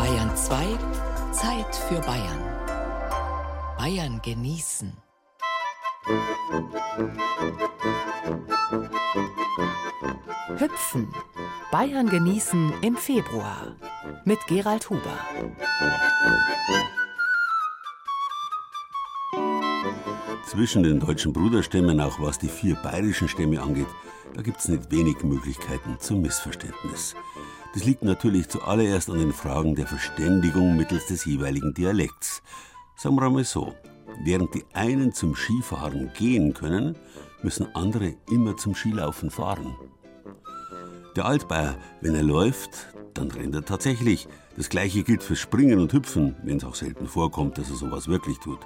Bayern 2, Zeit für Bayern. Bayern genießen. Hüpfen. Bayern genießen im Februar. Mit Gerald Huber. Zwischen den deutschen Bruderstämmen, auch was die vier bayerischen Stämme angeht, da gibt es nicht wenig Möglichkeiten zum Missverständnis. Das liegt natürlich zuallererst an den Fragen der Verständigung mittels des jeweiligen Dialekts. Sagen wir einmal so, während die einen zum Skifahren gehen können, müssen andere immer zum Skilaufen fahren. Der Altbayer, wenn er läuft, dann rennt er tatsächlich. Das gleiche gilt fürs Springen und Hüpfen, wenn es auch selten vorkommt, dass er sowas wirklich tut.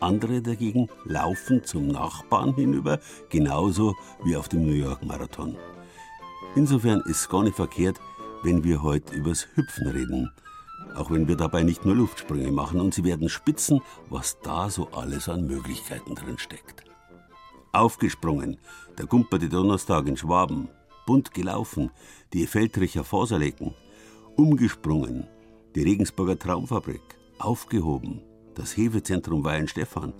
Andere dagegen laufen zum Nachbarn hinüber, genauso wie auf dem New York Marathon. Insofern ist es gar nicht verkehrt, wenn wir heute übers Hüpfen reden. Auch wenn wir dabei nicht nur Luftsprünge machen und Sie werden spitzen, was da so alles an Möglichkeiten drin steckt. Aufgesprungen, der Gumperte Donnerstag in Schwaben, bunt gelaufen, die Feldricher Faserlecken, umgesprungen, die Regensburger Traumfabrik, aufgehoben, das Hefezentrum Weihenstephan,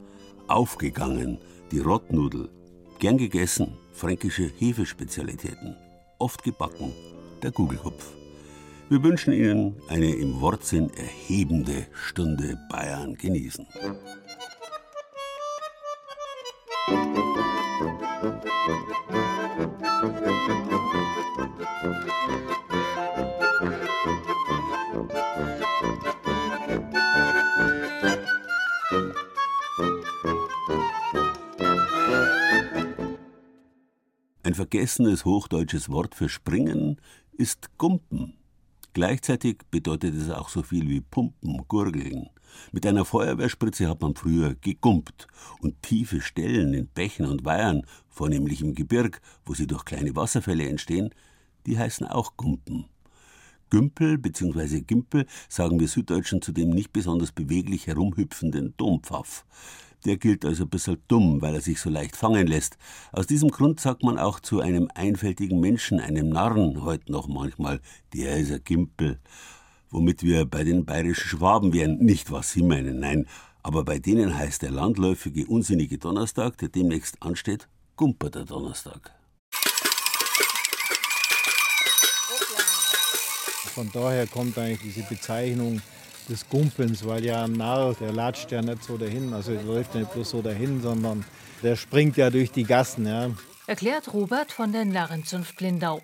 aufgegangen, die Rottnudel, gern gegessen, fränkische Hefespezialitäten, oft gebacken, der Gugelhupf. Wir wünschen Ihnen eine im Wortsinn erhebende Stunde Bayern genießen. Ein vergessenes hochdeutsches Wort für springen ist Gumpen. Gleichzeitig bedeutet es auch so viel wie pumpen, gurgeln. Mit einer Feuerwehrspritze hat man früher gegumpt und tiefe Stellen in Bächen und Weihern, vornehmlich im Gebirg, wo sie durch kleine Wasserfälle entstehen, die heißen auch Gumpen. Gümpel bzw. Gimpel sagen wir Süddeutschen zu dem nicht besonders beweglich herumhüpfenden Dompfaff. Der gilt also ein bisschen dumm, weil er sich so leicht fangen lässt. Aus diesem Grund sagt man auch zu einem einfältigen Menschen, einem Narren, heute noch manchmal, der ist ein Gimpel. Womit wir bei den bayerischen Schwaben wären, nicht was sie meinen, nein. Aber bei denen heißt der landläufige, unsinnige Donnerstag, der demnächst ansteht, Gumperter Donnerstag. Von daher kommt eigentlich diese Bezeichnung des Gumpens, weil ja ein Narr, der latscht ja nicht so dahin, also der läuft nicht bloß so dahin, sondern der springt ja durch die Gassen. Ja. Erklärt Robert von der Narrenzunft Lindau.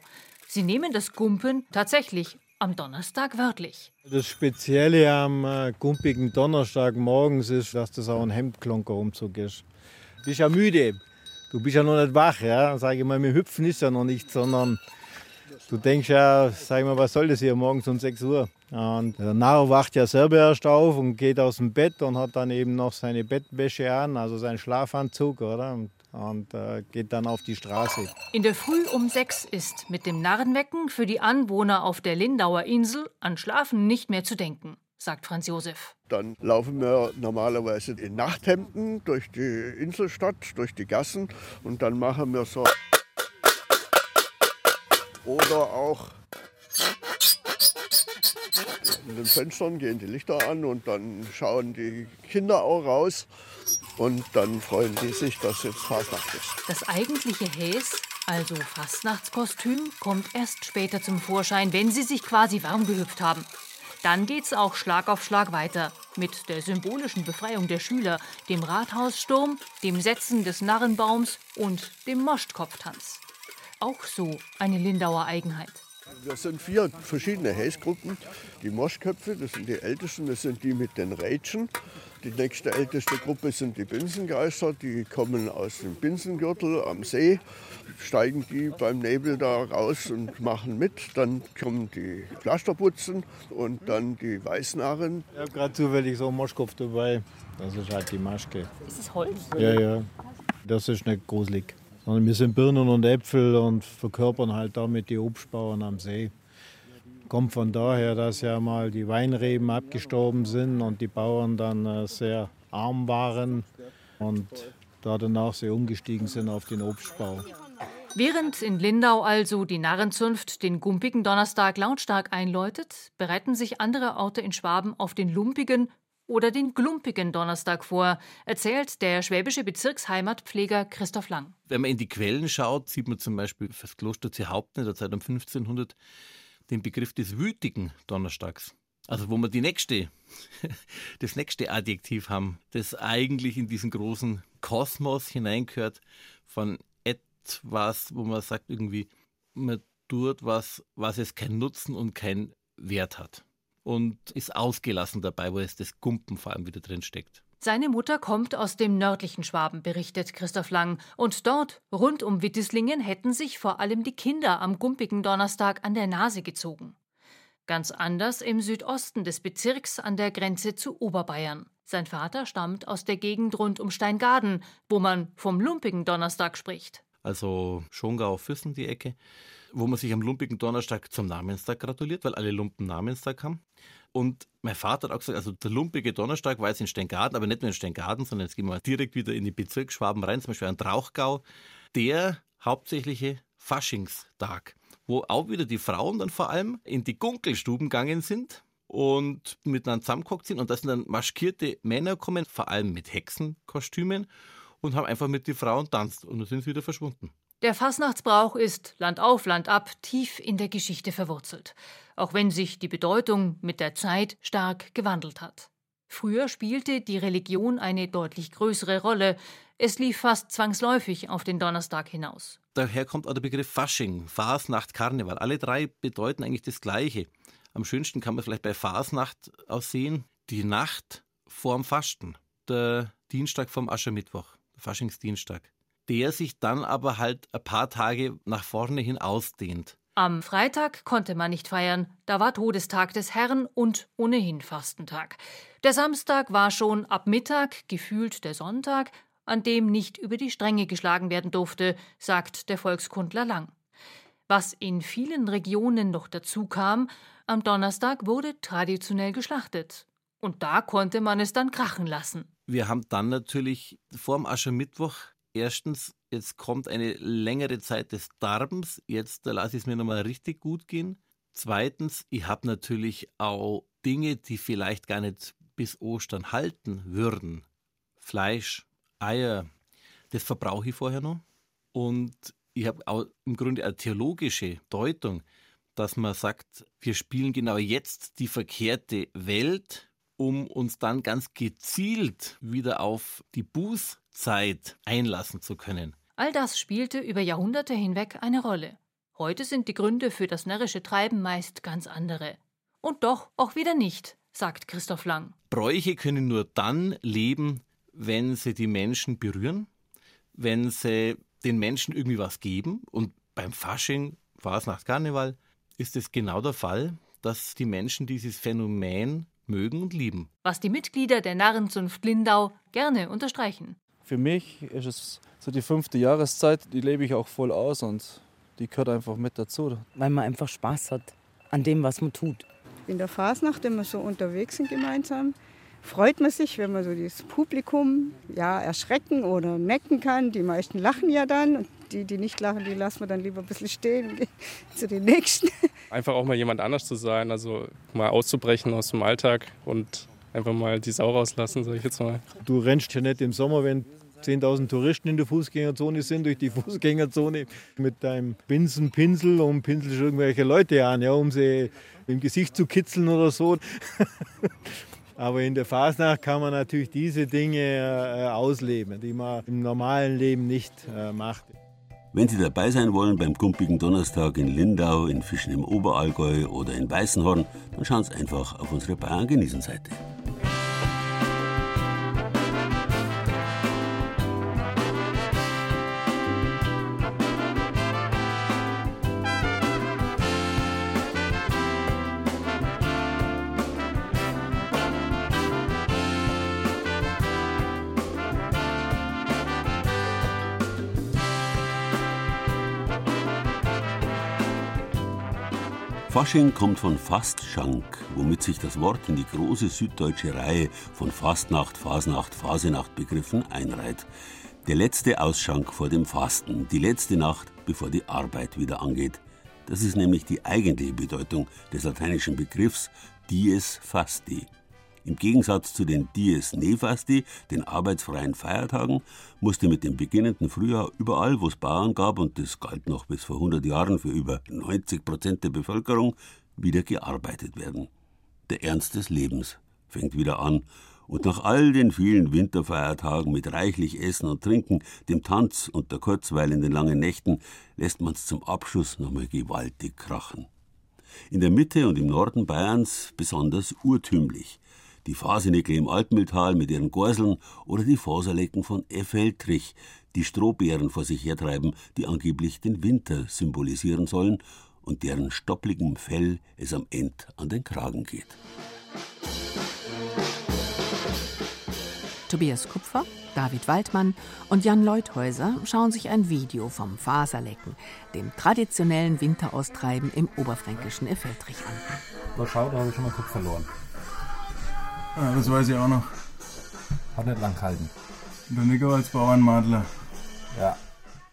Sie nehmen das Gumpen tatsächlich am Donnerstag wörtlich. Das Spezielle am äh, gumpigen Donnerstag morgens ist, dass das auch ein Hemdklonker-Umzug ist. Du bist ja müde, du bist ja noch nicht wach, ja. Sag ich mal, mit Hüpfen ist ja noch nicht, sondern du denkst ja, sag ich mal, was soll das hier morgens um 6 Uhr? Und der Narr wacht ja selber erst auf und geht aus dem Bett und hat dann eben noch seine Bettwäsche an, also seinen Schlafanzug, oder? Und, und äh, geht dann auf die Straße. In der Früh um sechs ist mit dem Narrenwecken für die Anwohner auf der Lindauer Insel an Schlafen nicht mehr zu denken, sagt Franz Josef. Dann laufen wir normalerweise in Nachthemden durch die Inselstadt, durch die Gassen und dann machen wir so. Oder auch in den Fenstern gehen die Lichter an und dann schauen die Kinder auch raus und dann freuen die sich, dass jetzt Fastnacht ist. Das eigentliche Häs, also Fastnachtskostüm, kommt erst später zum Vorschein, wenn sie sich quasi warm gehüpft haben. Dann geht's auch Schlag auf Schlag weiter mit der symbolischen Befreiung der Schüler, dem Rathaussturm, dem Setzen des Narrenbaums und dem Moschtkopftanz. Auch so eine Lindauer Eigenheit. Das sind vier verschiedene Häsgruppen. Die Moschköpfe, das sind die ältesten, das sind die mit den Rätschen. Die nächste älteste Gruppe sind die Binsengeister, die kommen aus dem Binsengürtel am See. Steigen die beim Nebel da raus und machen mit. Dann kommen die Pflasterputzen und dann die Weißnarren. Ich habe gerade zufällig so einen Moschkopf dabei. Das ist halt die Maschke. Ist es Holz? Ja, ja. Das ist nicht gruselig. Wir sind Birnen und Äpfel und verkörpern halt damit die Obstbauern am See. Kommt von daher, dass ja mal die Weinreben abgestorben sind und die Bauern dann äh, sehr arm waren und da danach sehr umgestiegen sind auf den Obstbau. Während in Lindau also die Narrenzunft den gumpigen Donnerstag lautstark einläutet, bereiten sich andere Orte in Schwaben auf den lumpigen oder den glumpigen Donnerstag vor, erzählt der schwäbische Bezirksheimatpfleger Christoph Lang. Wenn man in die Quellen schaut, sieht man zum Beispiel für das Kloster Zehaupten in der Zeit um 1500 den Begriff des wütigen Donnerstags. Also wo wir die nächste, das nächste Adjektiv haben, das eigentlich in diesen großen Kosmos hineingehört von etwas, wo man sagt irgendwie, man tut was, was es keinen Nutzen und keinen Wert hat. Und ist ausgelassen dabei, wo es das Gumpen vor allem wieder drin steckt. Seine Mutter kommt aus dem nördlichen Schwaben, berichtet Christoph Lang. Und dort, rund um Wittislingen, hätten sich vor allem die Kinder am gumpigen Donnerstag an der Nase gezogen. Ganz anders im Südosten des Bezirks an der Grenze zu Oberbayern. Sein Vater stammt aus der Gegend rund um Steingaden, wo man vom lumpigen Donnerstag spricht. Also Schongau-Füssen die Ecke, wo man sich am lumpigen Donnerstag zum Namenstag gratuliert, weil alle Lumpen Namenstag haben. Und mein Vater hat auch gesagt, also der lumpige Donnerstag war jetzt in Steingaden, aber nicht nur in Steingaden, sondern jetzt gehen wir direkt wieder in die Bezirksschwaben rein, zum Beispiel an Trauchgau. Der hauptsächliche Faschingstag wo auch wieder die Frauen dann vor allem in die Gunkelstuben gegangen sind und miteinander zusammengehockt sind. Und da sind dann maskierte Männer gekommen, vor allem mit Hexenkostümen und haben einfach mit den Frauen tanzt und dann sind sie wieder verschwunden. Der Fasnachtsbrauch ist Land auf, Land ab tief in der Geschichte verwurzelt, auch wenn sich die Bedeutung mit der Zeit stark gewandelt hat. Früher spielte die Religion eine deutlich größere Rolle. Es lief fast zwangsläufig auf den Donnerstag hinaus. Daher kommt auch der Begriff Fasching, Fasnacht, Karneval. Alle drei bedeuten eigentlich das Gleiche. Am schönsten kann man vielleicht bei Fasnacht aussehen, die Nacht vorm Fasten, der Dienstag vom Aschermittwoch, Faschingsdienstag, der sich dann aber halt ein paar Tage nach vorne hin ausdehnt. Am Freitag konnte man nicht feiern, da war Todestag des Herrn und ohnehin Fastentag. Der Samstag war schon ab Mittag gefühlt der Sonntag, an dem nicht über die Stränge geschlagen werden durfte, sagt der Volkskundler Lang. Was in vielen Regionen noch dazu kam, am Donnerstag wurde traditionell geschlachtet. Und da konnte man es dann krachen lassen. Wir haben dann natürlich vor dem Aschermittwoch erstens jetzt kommt eine längere Zeit des Darbens, jetzt lasse ich es mir nochmal richtig gut gehen. Zweitens, ich habe natürlich auch Dinge, die vielleicht gar nicht bis Ostern halten würden. Fleisch, Eier, das verbrauche ich vorher noch. Und ich habe auch im Grunde eine theologische Deutung, dass man sagt, wir spielen genau jetzt die verkehrte Welt, um uns dann ganz gezielt wieder auf die Bußzeit einlassen zu können. All das spielte über Jahrhunderte hinweg eine Rolle. Heute sind die Gründe für das närrische Treiben meist ganz andere. Und doch auch wieder nicht, sagt Christoph Lang. Bräuche können nur dann leben, wenn sie die Menschen berühren, wenn sie den Menschen irgendwie was geben. Und beim Fasching, Fasnacht, Karneval, ist es genau der Fall, dass die Menschen dieses Phänomen mögen und lieben. Was die Mitglieder der Narrenzunft Lindau gerne unterstreichen. Für mich ist es so die fünfte Jahreszeit, die lebe ich auch voll aus und die gehört einfach mit dazu. Weil man einfach Spaß hat an dem, was man tut. In der Fasnacht, wenn wir so unterwegs sind gemeinsam, freut man sich, wenn man so das Publikum ja, erschrecken oder necken kann. Die meisten lachen ja dann und die, die nicht lachen, die lassen wir dann lieber ein bisschen stehen und gehen zu den Nächsten. Einfach auch mal jemand anders zu sein, also mal auszubrechen aus dem Alltag und einfach mal die Sau rauslassen, sage ich jetzt mal. Du rennst ja nicht im Sommer, wenn 10.000 Touristen in der Fußgängerzone sind, durch die Fußgängerzone mit deinem Binsenpinsel und pinselst irgendwelche Leute an, ja, um sie im Gesicht zu kitzeln oder so. Aber in der Fasnacht kann man natürlich diese Dinge äh, ausleben, die man im normalen Leben nicht äh, macht. Wenn Sie dabei sein wollen beim Gumpigen Donnerstag in Lindau, in Fischen im Oberallgäu oder in Weißenhorn, dann schauen Sie einfach auf unsere Bayern Fasching kommt von Fastschank, womit sich das Wort in die große süddeutsche Reihe von Fastnacht, Fasnacht, Fasenacht Begriffen einreiht. Der letzte Ausschank vor dem Fasten, die letzte Nacht bevor die Arbeit wieder angeht. Das ist nämlich die eigentliche Bedeutung des lateinischen Begriffs dies fasti. Im Gegensatz zu den dies nefasti, den arbeitsfreien Feiertagen, musste mit dem beginnenden Frühjahr überall, wo es Bauern gab, und das galt noch bis vor 100 Jahren für über 90 Prozent der Bevölkerung, wieder gearbeitet werden. Der Ernst des Lebens fängt wieder an und nach all den vielen Winterfeiertagen mit reichlich Essen und Trinken, dem Tanz und der Kurzweil in den langen Nächten lässt man's zum Abschluss nochmal gewaltig krachen. In der Mitte und im Norden Bayerns besonders urtümlich. Die Fasenickel im Altmühltal mit ihren Gorseln oder die Faserlecken von Effeltrich, die Strohbeeren vor sich hertreiben, die angeblich den Winter symbolisieren sollen und deren stoppligem Fell es am End an den Kragen geht. Tobias Kupfer, David Waldmann und Jan Leuthäuser schauen sich ein Video vom Faserlecken, dem traditionellen Winteraustreiben im oberfränkischen Effeltrich an. Aber schau, da habe ich schon mal Kopf verloren. Ja, das weiß ich auch noch. Hat nicht lang gehalten. Der Nico als Bauernmadler. Ja.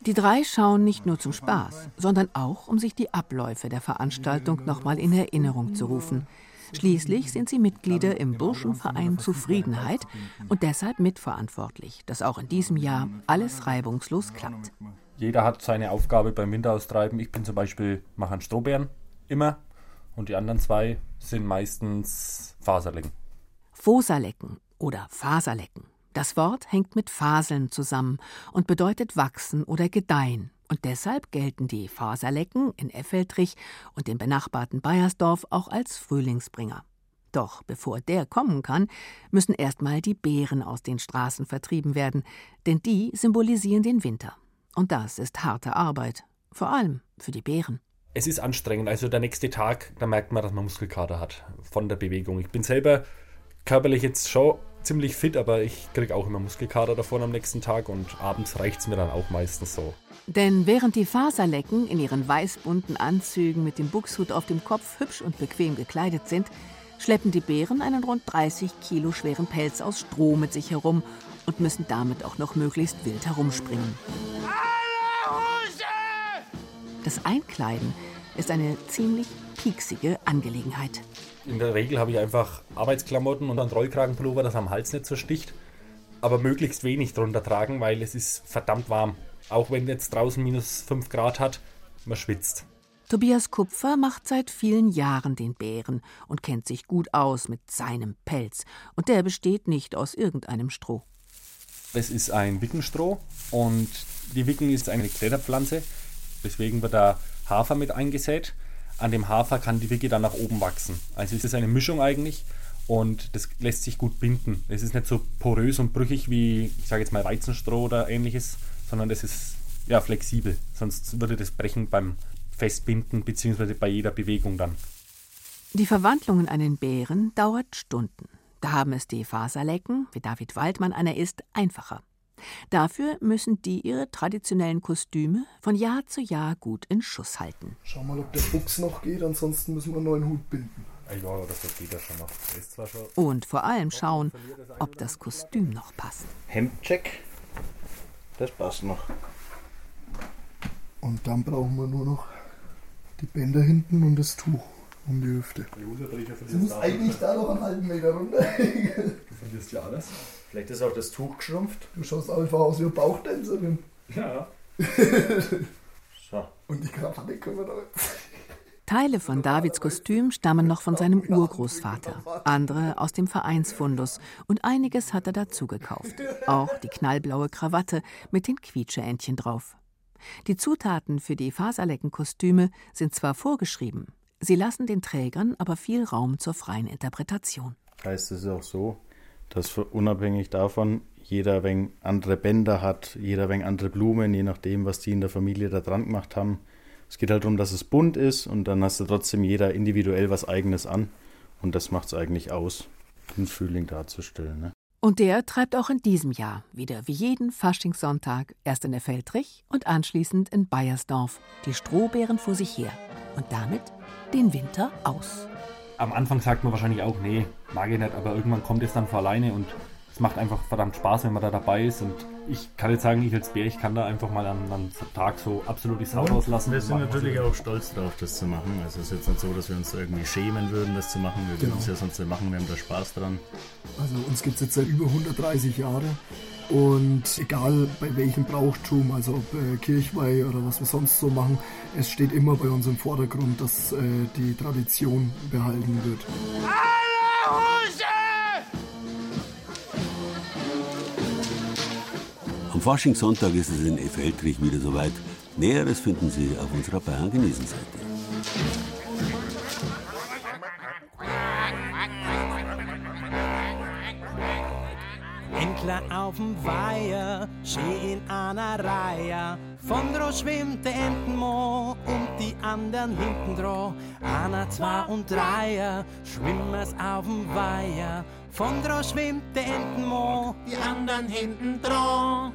Die drei schauen nicht nur zum Spaß, sondern auch, um sich die Abläufe der Veranstaltung nochmal in Erinnerung zu rufen. Schließlich sind sie Mitglieder im Burschenverein Zufriedenheit und deshalb mitverantwortlich, dass auch in diesem Jahr alles reibungslos klappt. Jeder hat seine Aufgabe beim Winteraustreiben. Ich bin zum Beispiel, mache einen Strohbären, immer. Und die anderen zwei sind meistens Faserlecken. Foserlecken oder Faserlecken. Das Wort hängt mit Faseln zusammen und bedeutet wachsen oder gedeihen. Und deshalb gelten die Faserlecken in Effeltrich und dem benachbarten Bayersdorf auch als Frühlingsbringer. Doch bevor der kommen kann, müssen erstmal die Beeren aus den Straßen vertrieben werden, denn die symbolisieren den Winter. Und das ist harte Arbeit, vor allem für die Beeren. Es ist anstrengend. Also der nächste Tag, da merkt man, dass man Muskelkater hat von der Bewegung. Ich bin selber körperlich jetzt schon ziemlich fit, aber ich kriege auch immer Muskelkater davon am nächsten Tag und abends reicht es mir dann auch meistens so. Denn während die Faserlecken in ihren weißbunten Anzügen mit dem Buchshut auf dem Kopf hübsch und bequem gekleidet sind, schleppen die Bären einen rund 30 Kilo schweren Pelz aus Stroh mit sich herum und müssen damit auch noch möglichst wild herumspringen. Das Einkleiden ist eine ziemlich pieksige Angelegenheit. In der Regel habe ich einfach Arbeitsklamotten und einen Rollkragenpullover, das am Hals nicht so sticht. Aber möglichst wenig drunter tragen, weil es ist verdammt warm. Auch wenn jetzt draußen minus 5 Grad hat, man schwitzt. Tobias Kupfer macht seit vielen Jahren den Bären und kennt sich gut aus mit seinem Pelz. Und der besteht nicht aus irgendeinem Stroh. Es ist ein Wickenstroh und die Wicken ist eine Kletterpflanze. Deswegen wird da Hafer mit eingesät. An dem Hafer kann die Wicke dann nach oben wachsen. Also es ist eine Mischung eigentlich und das lässt sich gut binden. Es ist nicht so porös und brüchig wie, ich sage jetzt mal Weizenstroh oder ähnliches, sondern es ist ja flexibel. Sonst würde das brechen beim Festbinden bzw. bei jeder Bewegung dann. Die Verwandlung in einen Bären dauert Stunden. Da haben es die Faserlecken, wie David Waldmann einer ist, einfacher. Dafür müssen die ihre traditionellen Kostüme von Jahr zu Jahr gut in Schuss halten. Schau mal, ob der Fuchs noch geht, ansonsten müssen wir einen neuen Hut binden. Schon Und vor allem schauen, ob das Kostüm noch passt. Hemdcheck, das passt noch. Und dann brauchen wir nur noch die Bänder hinten und das Tuch um die Hüfte. Sie muss eigentlich da noch einen halben Meter runter. Du verlierst ja alles. Vielleicht ist auch das Tuch geschrumpft. Du schaust einfach aus wie eine Bauchtänzerin. Ja. So. Und die Krawatte können wir da. Teile von Davids Kostüm stammen noch von seinem Urgroßvater, andere aus dem Vereinsfundus und einiges hat er dazu gekauft. Auch die knallblaue Krawatte mit den Quietscheentchen drauf. Die Zutaten für die Faserleckenkostüme sind zwar vorgeschrieben, sie lassen den Trägern aber viel Raum zur freien Interpretation. Heißt es auch so, dass unabhängig davon jeder wegen andere Bänder hat, jeder wegen andere Blumen, je nachdem, was die in der Familie da dran gemacht haben. Es geht halt darum, dass es bunt ist und dann hast du trotzdem jeder individuell was Eigenes an. Und das macht es eigentlich aus, den Frühling darzustellen. Ne? Und der treibt auch in diesem Jahr wieder wie jeden Faschingssonntag erst in der Feldrich und anschließend in Bayersdorf die Strohbeeren vor sich her und damit den Winter aus. Am Anfang sagt man wahrscheinlich auch, nee, mag ich nicht, aber irgendwann kommt es dann von alleine und es macht einfach verdammt Spaß, wenn man da dabei ist. Und ich kann jetzt sagen, ich als Bär, ich kann da einfach mal an einem Tag so absolut die Sau rauslassen. Wir sind natürlich auch stolz darauf, das zu machen. Also es ist jetzt nicht so, dass wir uns irgendwie schämen würden, das zu machen. Wir würden Genau. es ja sonst nicht machen, wir haben da Spaß dran. Also uns gibt es jetzt seit über 130 Jahren. Und egal bei welchem Brauchtum, also ob äh, Kirchweih oder was wir sonst so machen, es steht immer bei uns im Vordergrund, dass äh, die Tradition behalten wird. Am Faschingssonntag ist es in Effeltrich wieder soweit. Näheres finden Sie auf unserer Bayern genießen Seite. Entler auf'm Weiher, schön in einer Reihe. Von dro schwimmt der Entenmo und die anderen hinten dro. Einer, zwei und dreier, schwimmen's auf'm Weiher. Von dro schwimmt der Entenmo, die anderen hinten dro.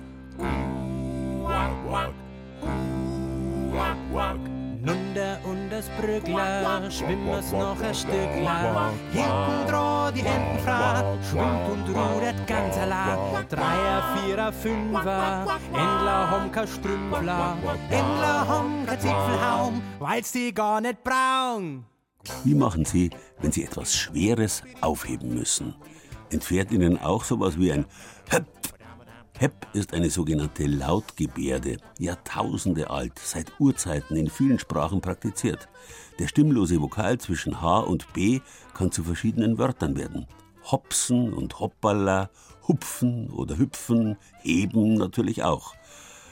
Wack. Nunder und das Brückler, schwimmen's noch ein Stückler. Hinten dro die Entenfrau, schwimmt und rudert ganz allein. Dreier, Vierer, Fünfer, Endler haben kein Strümpfler. Endler haben kein Zipfelhaum, weil's die gar nicht braun. Wie machen Sie, wenn Sie etwas Schweres aufheben müssen? Entfährt Ihnen auch sowas wie ein Höpp? Hepp ist eine sogenannte Lautgebärde, Jahrtausende alt, seit Urzeiten in vielen Sprachen praktiziert. Der stimmlose Vokal zwischen H und B kann zu verschiedenen Wörtern werden. Hopsen und Hoppala, Hupfen oder Hüpfen, Heben natürlich auch.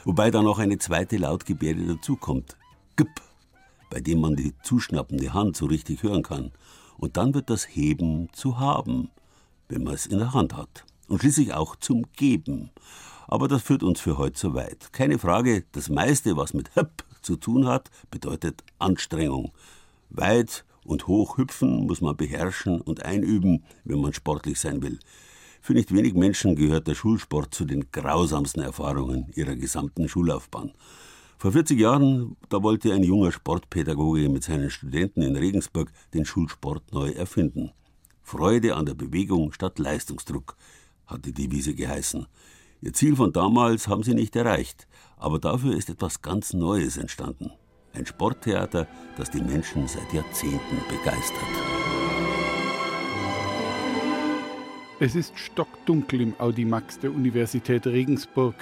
Wobei da noch eine zweite Lautgebärde dazukommt. Gip, bei dem man die zuschnappende Hand so richtig hören kann. Und dann wird das Heben zu haben, wenn man es in der Hand hat. Und schließlich auch zum Geben. Aber das führt uns für heute zu weit. Keine Frage, das meiste, was mit Höpp zu tun hat, bedeutet Anstrengung. Weit und hoch hüpfen muss man beherrschen und einüben, wenn man sportlich sein will. Für nicht wenig Menschen gehört der Schulsport zu den grausamsten Erfahrungen ihrer gesamten Schullaufbahn. Vor 40 Jahren, da wollte ein junger Sportpädagoge mit seinen Studenten in Regensburg den Schulsport neu erfinden. Freude an der Bewegung statt Leistungsdruck, hat die Devise geheißen. Ihr Ziel von damals haben sie nicht erreicht, aber dafür ist etwas ganz Neues entstanden. Ein Sporttheater, das die Menschen seit Jahrzehnten begeistert. Es ist stockdunkel im Audimax der Universität Regensburg.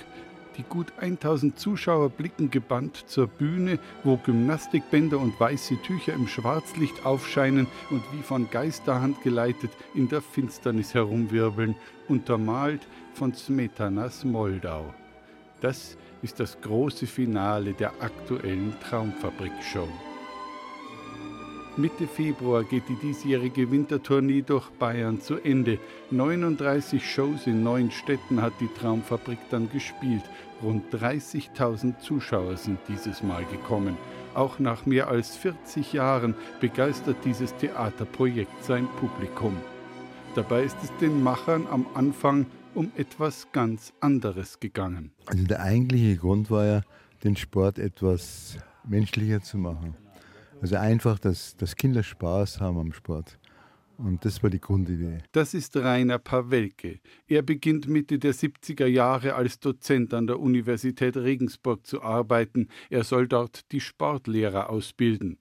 Die gut 1000 Zuschauer blicken gebannt zur Bühne, wo Gymnastikbänder und weiße Tücher im Schwarzlicht aufscheinen und wie von Geisterhand geleitet in der Finsternis herumwirbeln, untermalt von Smetanas Moldau. Das ist das große Finale der aktuellen Traumfabrik-Show. Mitte Februar geht die diesjährige Wintertournee durch Bayern zu Ende. 39 Shows in neun Städten hat die Traumfabrik dann gespielt. Rund 30.000 Zuschauer sind dieses Mal gekommen. Auch nach mehr als 40 Jahren begeistert dieses Theaterprojekt sein Publikum. Dabei ist es den Machern am Anfang um etwas ganz anderes gegangen. Also der eigentliche Grund war ja, den Sport etwas menschlicher zu machen. Also einfach, dass, dass Kinder Spaß haben am Sport. Und das war die Grundidee. Das ist Rainer Pawelke. Er beginnt Mitte der 70er Jahre als Dozent an der Universität Regensburg zu arbeiten. Er soll dort die Sportlehrer ausbilden.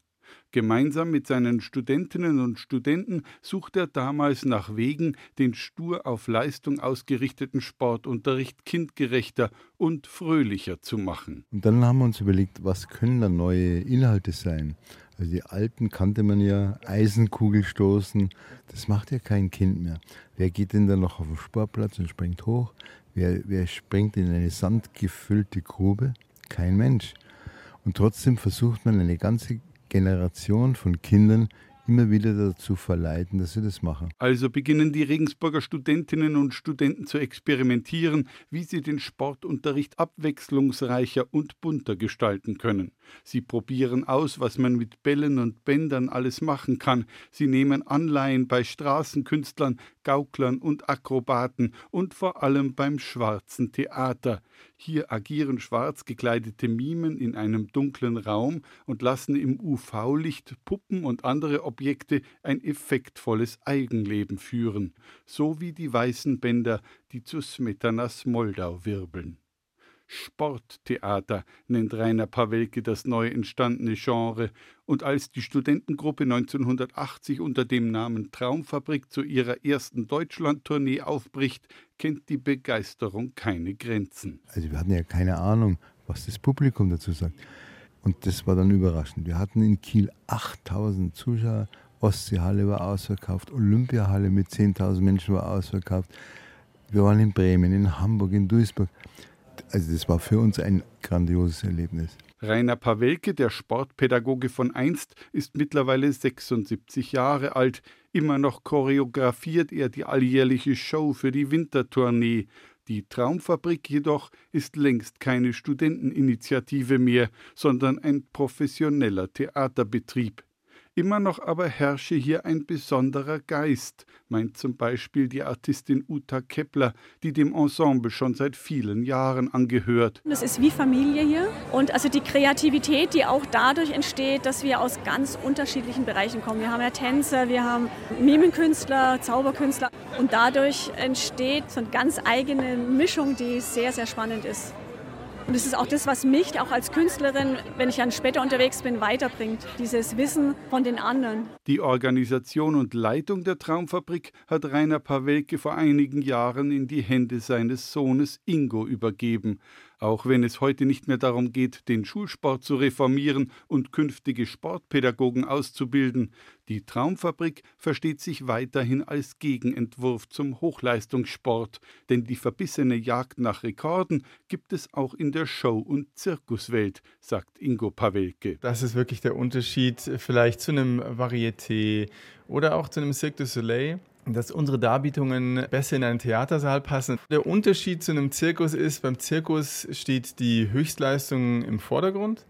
Gemeinsam mit seinen Studentinnen und Studenten sucht er damals nach Wegen, den stur auf Leistung ausgerichteten Sportunterricht kindgerechter und fröhlicher zu machen. Und dann haben wir uns überlegt, was können da neue Inhalte sein? Also die alten kannte man ja, Eisenkugel stoßen, das macht ja kein Kind mehr. Wer geht denn da noch auf den Sportplatz und springt hoch? Wer, wer springt in eine sandgefüllte Grube? Kein Mensch. Und trotzdem versucht man eine ganze Generation von Kindern immer wieder dazu verleiten, dass sie das machen. Also beginnen die Regensburger Studentinnen und Studenten zu experimentieren, wie sie den Sportunterricht abwechslungsreicher und bunter gestalten können. Sie probieren aus, was man mit Bällen und Bändern alles machen kann. Sie nehmen Anleihen bei Straßenkünstlern, Gauklern und Akrobaten und vor allem beim schwarzen Theater. Hier agieren schwarz gekleidete Mimen in einem dunklen Raum und lassen im UV-Licht Puppen und andere Objekte ein effektvolles Eigenleben führen, so wie die weißen Bänder, die zu Smetanas Moldau wirbeln. Sporttheater nennt Rainer Pawelke das neu entstandene Genre, und als die Studentengruppe 1980 unter dem Namen Traumfabrik zu ihrer ersten Deutschlandtournee aufbricht, kennt die Begeisterung keine Grenzen. Also wir hatten ja keine Ahnung, was das Publikum dazu sagt. Und das war dann überraschend. Wir hatten in Kiel 8000 Zuschauer, Ostseehalle war ausverkauft, Olympiahalle mit 10.000 Menschen war ausverkauft. Wir waren in Bremen, in Hamburg, in Duisburg. Also das war für uns ein grandioses Erlebnis. Rainer Pawelke, der Sportpädagoge von einst, ist mittlerweile 76 Jahre alt. Immer noch choreografiert er die alljährliche Show für die Wintertournee. Die Traumfabrik jedoch ist längst keine Studenteninitiative mehr, sondern ein professioneller Theaterbetrieb. Immer noch aber herrsche hier ein besonderer Geist, meint zum Beispiel die Artistin Uta Kepler, die dem Ensemble schon seit vielen Jahren angehört. Das ist wie Familie hier und also die Kreativität, die auch dadurch entsteht, dass wir aus ganz unterschiedlichen Bereichen kommen. Wir haben ja Tänzer, wir haben Mimenkünstler, Zauberkünstler und dadurch entsteht so eine ganz eigene Mischung, die sehr, sehr spannend ist. Und es ist auch das, was mich auch als Künstlerin, wenn ich dann später unterwegs bin, weiterbringt. Dieses Wissen von den anderen. Die Organisation und Leitung der Traumfabrik hat Rainer Pawelke vor einigen Jahren in die Hände seines Sohnes Ingo übergeben. Auch wenn es heute nicht mehr darum geht, den Schulsport zu reformieren und künftige Sportpädagogen auszubilden, die Traumfabrik versteht sich weiterhin als Gegenentwurf zum Hochleistungssport, denn die verbissene Jagd nach Rekorden gibt es auch in der Show- und Zirkuswelt, sagt Ingo Pawelke. Das ist wirklich der Unterschied vielleicht zu einem Varieté oder auch zu einem Cirque du Soleil dass unsere Darbietungen besser in einen Theatersaal passen. Der Unterschied zu einem Zirkus ist, beim Zirkus steht die Höchstleistung im Vordergrund.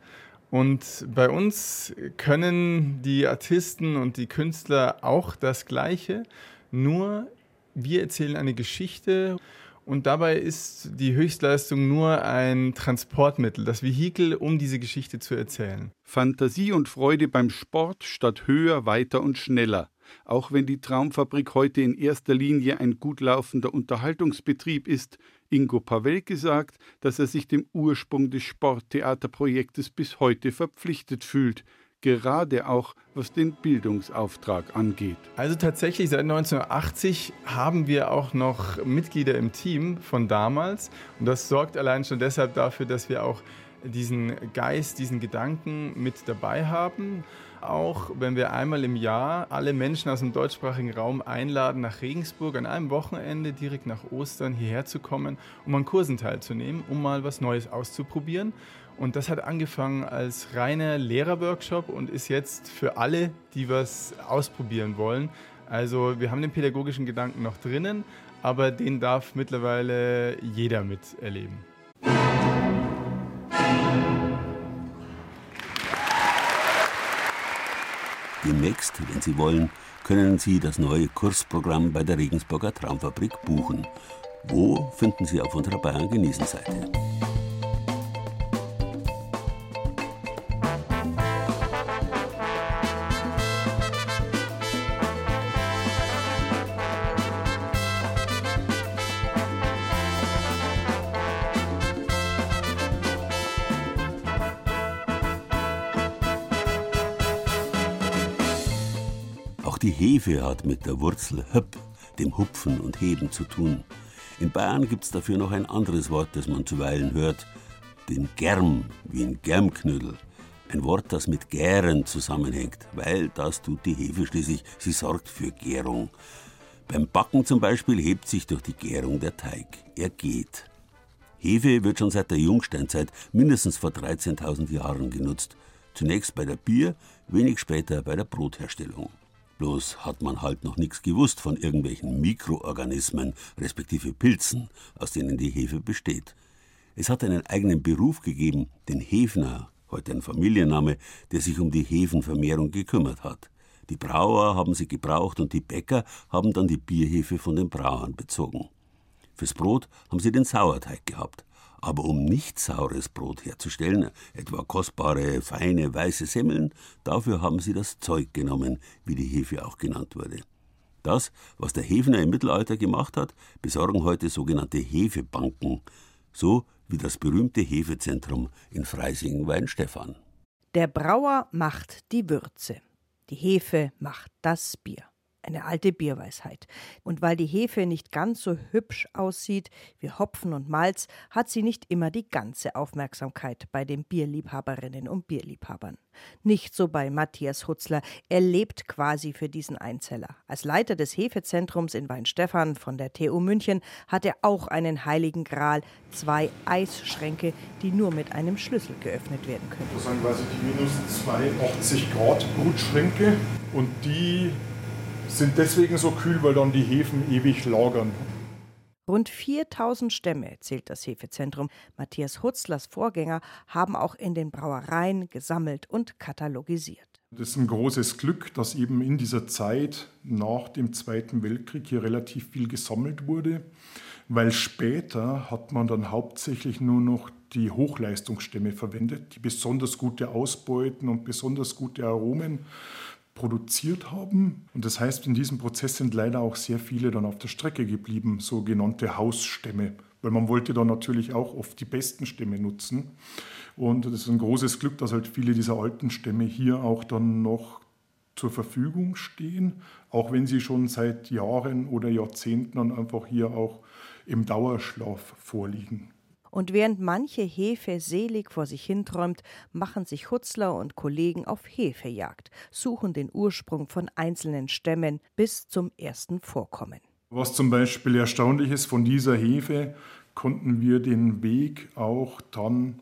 Und bei uns können die Artisten und die Künstler auch das Gleiche, nur wir erzählen eine Geschichte und dabei ist die Höchstleistung nur ein Transportmittel, das Vehikel, um diese Geschichte zu erzählen. Fantasie und Freude beim Sport statt höher, weiter und schneller auch wenn die Traumfabrik heute in erster Linie ein gut laufender Unterhaltungsbetrieb ist. Ingo Pawelke sagt, dass er sich dem Ursprung des Sporttheaterprojektes bis heute verpflichtet fühlt, gerade auch was den Bildungsauftrag angeht. Also tatsächlich seit 1980 haben wir auch noch Mitglieder im Team von damals und das sorgt allein schon deshalb dafür, dass wir auch diesen Geist, diesen Gedanken mit dabei haben auch, wenn wir einmal im Jahr alle Menschen aus dem deutschsprachigen Raum einladen, nach Regensburg an einem Wochenende direkt nach Ostern hierher zu kommen, um an Kursen teilzunehmen, um mal was Neues auszuprobieren. Und das hat angefangen als reiner Lehrerworkshop und ist jetzt für alle, die was ausprobieren wollen. Also wir haben den pädagogischen Gedanken noch drinnen, aber den darf mittlerweile jeder miterleben. Demnächst, wenn Sie wollen, können Sie das neue Kursprogramm bei der Regensburger Traumfabrik buchen. Wo finden Sie auf unserer Bayern Hefe hat mit der Wurzel Höpp, dem Hupfen und Heben zu tun. In Bayern gibt es dafür noch ein anderes Wort, das man zuweilen hört, den Germ, wie ein Germknödel. Ein Wort, das mit Gären zusammenhängt, weil das tut die Hefe schließlich, sie sorgt für Gärung. Beim Backen zum Beispiel hebt sich durch die Gärung der Teig. Er geht. Hefe wird schon seit der Jungsteinzeit mindestens vor 13.000 Jahren genutzt. Zunächst bei der Bier, wenig später bei der Brotherstellung. Bloß hat man halt noch nichts gewusst von irgendwelchen Mikroorganismen, respektive Pilzen, aus denen die Hefe besteht. Es hat einen eigenen Beruf gegeben, den Hefner, heute ein Familienname, der sich um die Hefenvermehrung gekümmert hat. Die Brauer haben sie gebraucht und die Bäcker haben dann die Bierhefe von den Brauern bezogen. Fürs Brot haben sie den Sauerteig gehabt. Aber um nicht saures Brot herzustellen, etwa kostbare, feine, weiße Semmeln, dafür haben sie das Zeug genommen, wie die Hefe auch genannt wurde. Das, was der Hefner im Mittelalter gemacht hat, besorgen heute sogenannte Hefebanken, so wie das berühmte Hefezentrum in Freising-Weinstefan. Der Brauer macht die Würze, die Hefe macht das Bier eine alte Bierweisheit. Und weil die Hefe nicht ganz so hübsch aussieht wie Hopfen und Malz, hat sie nicht immer die ganze Aufmerksamkeit bei den Bierliebhaberinnen und Bierliebhabern. Nicht so bei Matthias Hutzler. Er lebt quasi für diesen Einzeller. Als Leiter des Hefezentrums in Weinstefan von der TU München hat er auch einen heiligen Gral, zwei Eisschränke, die nur mit einem Schlüssel geöffnet werden können. Das sind quasi die minus 82 Grad Brutschränke und die sind deswegen so kühl, weil dann die Hefen ewig lagern. Rund 4000 Stämme zählt das Hefezentrum. Matthias Hutzlers Vorgänger haben auch in den Brauereien gesammelt und katalogisiert. Das ist ein großes Glück, dass eben in dieser Zeit nach dem Zweiten Weltkrieg hier relativ viel gesammelt wurde, weil später hat man dann hauptsächlich nur noch die Hochleistungsstämme verwendet, die besonders gute Ausbeuten und besonders gute Aromen produziert haben. Und das heißt, in diesem Prozess sind leider auch sehr viele dann auf der Strecke geblieben, sogenannte Hausstämme, weil man wollte dann natürlich auch oft die besten Stämme nutzen. Und das ist ein großes Glück, dass halt viele dieser alten Stämme hier auch dann noch zur Verfügung stehen, auch wenn sie schon seit Jahren oder Jahrzehnten dann einfach hier auch im Dauerschlaf vorliegen. Und während manche Hefe selig vor sich hinträumt, machen sich Hutzler und Kollegen auf Hefejagd, suchen den Ursprung von einzelnen Stämmen bis zum ersten Vorkommen. Was zum Beispiel erstaunlich ist, von dieser Hefe konnten wir den Weg auch dann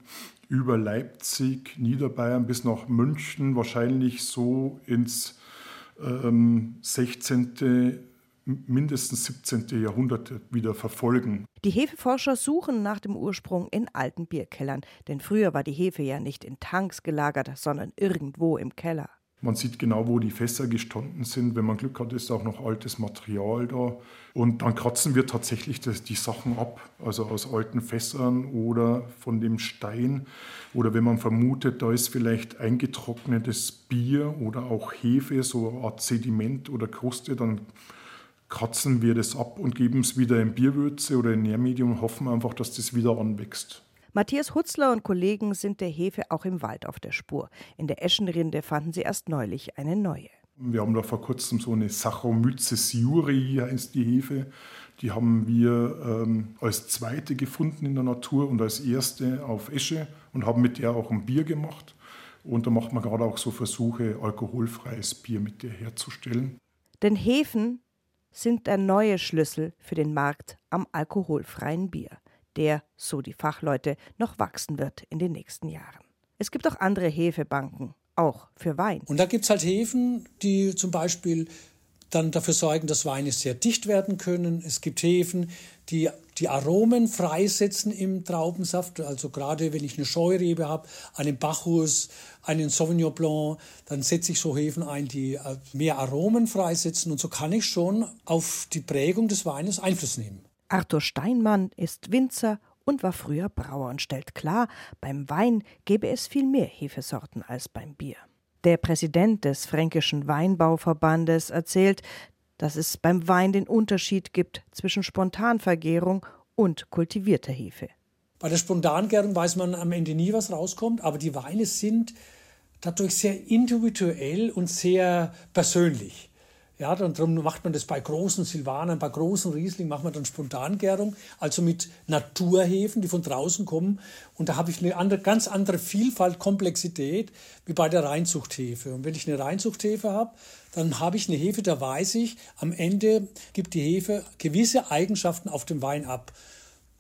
über Leipzig, Niederbayern bis nach München, wahrscheinlich so ins ähm, 16 mindestens 17. Jahrhundert wieder verfolgen. Die Hefeforscher suchen nach dem Ursprung in alten Bierkellern, denn früher war die Hefe ja nicht in Tanks gelagert, sondern irgendwo im Keller. Man sieht genau, wo die Fässer gestanden sind. Wenn man Glück hat, ist auch noch altes Material da. Und dann kratzen wir tatsächlich das, die Sachen ab, also aus alten Fässern oder von dem Stein. Oder wenn man vermutet, da ist vielleicht eingetrocknetes Bier oder auch Hefe, so eine Art Sediment oder Kruste, dann kratzen wir das ab und geben es wieder in Bierwürze oder in Nährmedium und hoffen einfach, dass das wieder anwächst. Matthias Hutzler und Kollegen sind der Hefe auch im Wald auf der Spur. In der Eschenrinde fanden sie erst neulich eine neue. Wir haben da vor kurzem so eine Saccharomyces juri, heißt die Hefe. Die haben wir ähm, als zweite gefunden in der Natur und als erste auf Esche und haben mit der auch ein Bier gemacht. Und da macht man gerade auch so Versuche, alkoholfreies Bier mit der herzustellen. Denn Hefen sind der neue Schlüssel für den Markt am alkoholfreien Bier, der, so die Fachleute, noch wachsen wird in den nächsten Jahren. Es gibt auch andere Hefebanken, auch für Wein. Und da gibt es halt Hefen, die zum Beispiel dann dafür sorgen, dass Weine sehr dicht werden können. Es gibt Hefen, die die Aromen freisetzen im Traubensaft. Also gerade wenn ich eine Scheurebe habe, einen Bacchus, einen Sauvignon Blanc, dann setze ich so Hefen ein, die äh, mehr Aromen freisetzen. Und so kann ich schon auf die Prägung des Weines Einfluss nehmen. Arthur Steinmann ist Winzer und war früher Brauer und stellt klar, beim Wein gäbe es viel mehr Hefesorten als beim Bier. Der Präsident des Fränkischen Weinbauverbandes erzählt, dass es beim Wein den Unterschied gibt zwischen Spontanvergärung und kultivierter Hefe. Bei der Spontangärung weiß man am Ende nie, was rauskommt, aber die Weine sind dadurch sehr individuell und sehr persönlich. Ja, dann darum macht man das bei großen Silvanern, bei großen Riesling macht man dann Spontangärung, also mit Naturhefen, die von draußen kommen. Und da habe ich eine andere, ganz andere Vielfalt, Komplexität wie bei der Reinzuchthefe. Und wenn ich eine Reinzuchthefe habe, dann habe ich eine Hefe, da weiß ich, am Ende gibt die Hefe gewisse Eigenschaften auf dem Wein ab.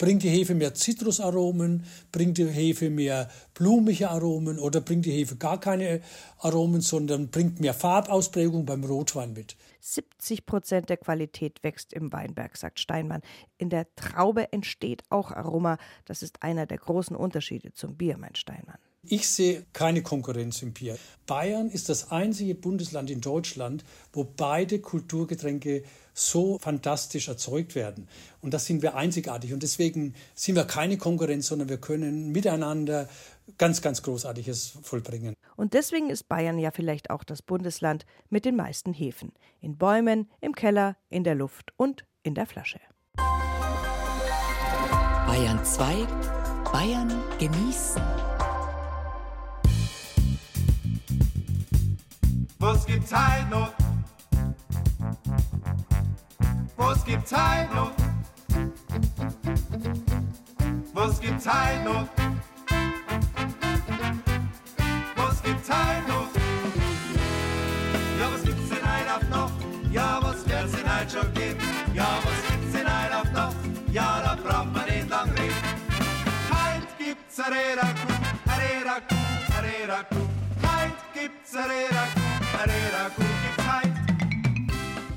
Bringt die Hefe mehr Zitrusaromen, bringt die Hefe mehr blumige Aromen oder bringt die Hefe gar keine Aromen, sondern bringt mehr Farbausprägung beim Rotwein mit. 70 Prozent der Qualität wächst im Weinberg, sagt Steinmann. In der Traube entsteht auch Aroma. Das ist einer der großen Unterschiede zum Bier, mein Steinmann. Ich sehe keine Konkurrenz im Bier. Bayern ist das einzige Bundesland in Deutschland, wo beide Kulturgetränke so fantastisch erzeugt werden. Und das sind wir einzigartig. Und deswegen sind wir keine Konkurrenz, sondern wir können miteinander ganz, ganz Großartiges vollbringen. Und deswegen ist Bayern ja vielleicht auch das Bundesland mit den meisten Hefen. In Bäumen, im Keller, in der Luft und in der Flasche. Bayern 2. Bayern genießen. Was gibt's heute noch? Was gibt's heute noch? Was gibt's heute noch? Was gibt's heute noch? Ja, was gibt's denn heute noch? Ja, was wird's denn heute schon geben? Ja, was gibt's denn heute noch? Ja, da braucht man nicht lang reden. Heute gibt's a Räderkuh, a Räderkuh, a Räderkuh. Heute gibt's a Räderkuh,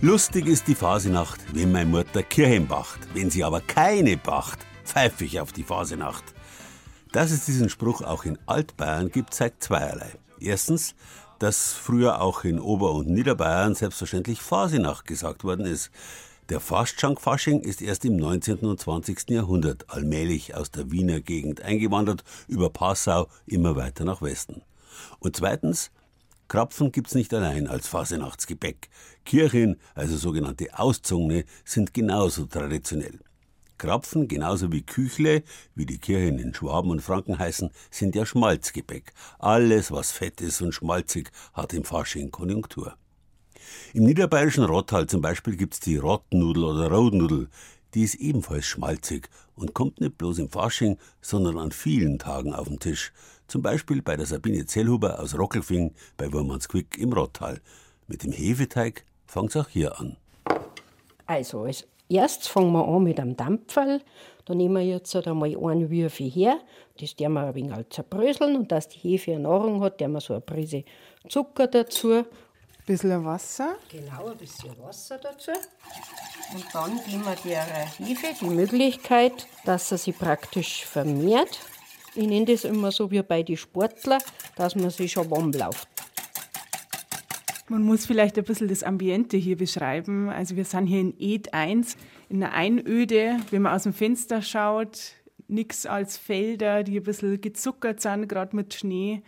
Lustig ist die Fasenacht, wenn meine Mutter Kirchen bacht. Wenn sie aber keine bacht, pfeife ich auf die Fasenacht. Dass es diesen Spruch auch in Altbayern gibt, zeigt zweierlei. Erstens, dass früher auch in Ober- und Niederbayern selbstverständlich Fasenacht gesagt worden ist. Der Fastschank-Fasching ist erst im 19. und 20. Jahrhundert allmählich aus der Wiener Gegend eingewandert, über Passau immer weiter nach Westen. Und zweitens, Krapfen gibt's nicht allein als Fasenachtsgebäck. Kirchen, also sogenannte Auszogene, sind genauso traditionell. Krapfen, genauso wie Küchle, wie die Kirchen in Schwaben und Franken heißen, sind ja Schmalzgebäck. Alles, was fett ist und schmalzig, hat im Fasching Konjunktur. Im niederbayerischen Rottal zum Beispiel gibt's die Rottnudel oder Rodnudel. Die ist ebenfalls schmalzig und kommt nicht bloß im Fasching, sondern an vielen Tagen auf den Tisch. Zum Beispiel bei der Sabine Zellhuber aus Rockelfing bei Wurmansquick im Rottal. Mit dem Hefeteig fangt's auch hier an. Also, als erstes fangen wir an mit einem Dampferl. Da nehmen wir jetzt halt einmal einen Würfel her. Das der wir ein wenig halt zerbröseln und dass die Hefe eine Nahrung hat, der wir so eine Prise Zucker dazu. Ein bisschen Wasser. Genau, ein bisschen Wasser dazu. Und dann geben wir der Hefe die Möglichkeit, dass er sich praktisch vermehrt. Ich nenne das immer so wie bei den Sportlern, dass man sich schon warm läuft. Man muss vielleicht ein bisschen das Ambiente hier beschreiben. Also wir sind hier in Ed 1, in einer Einöde. Wenn man aus dem Fenster schaut, nichts als Felder, die ein bisschen gezuckert sind, gerade mit Schnee.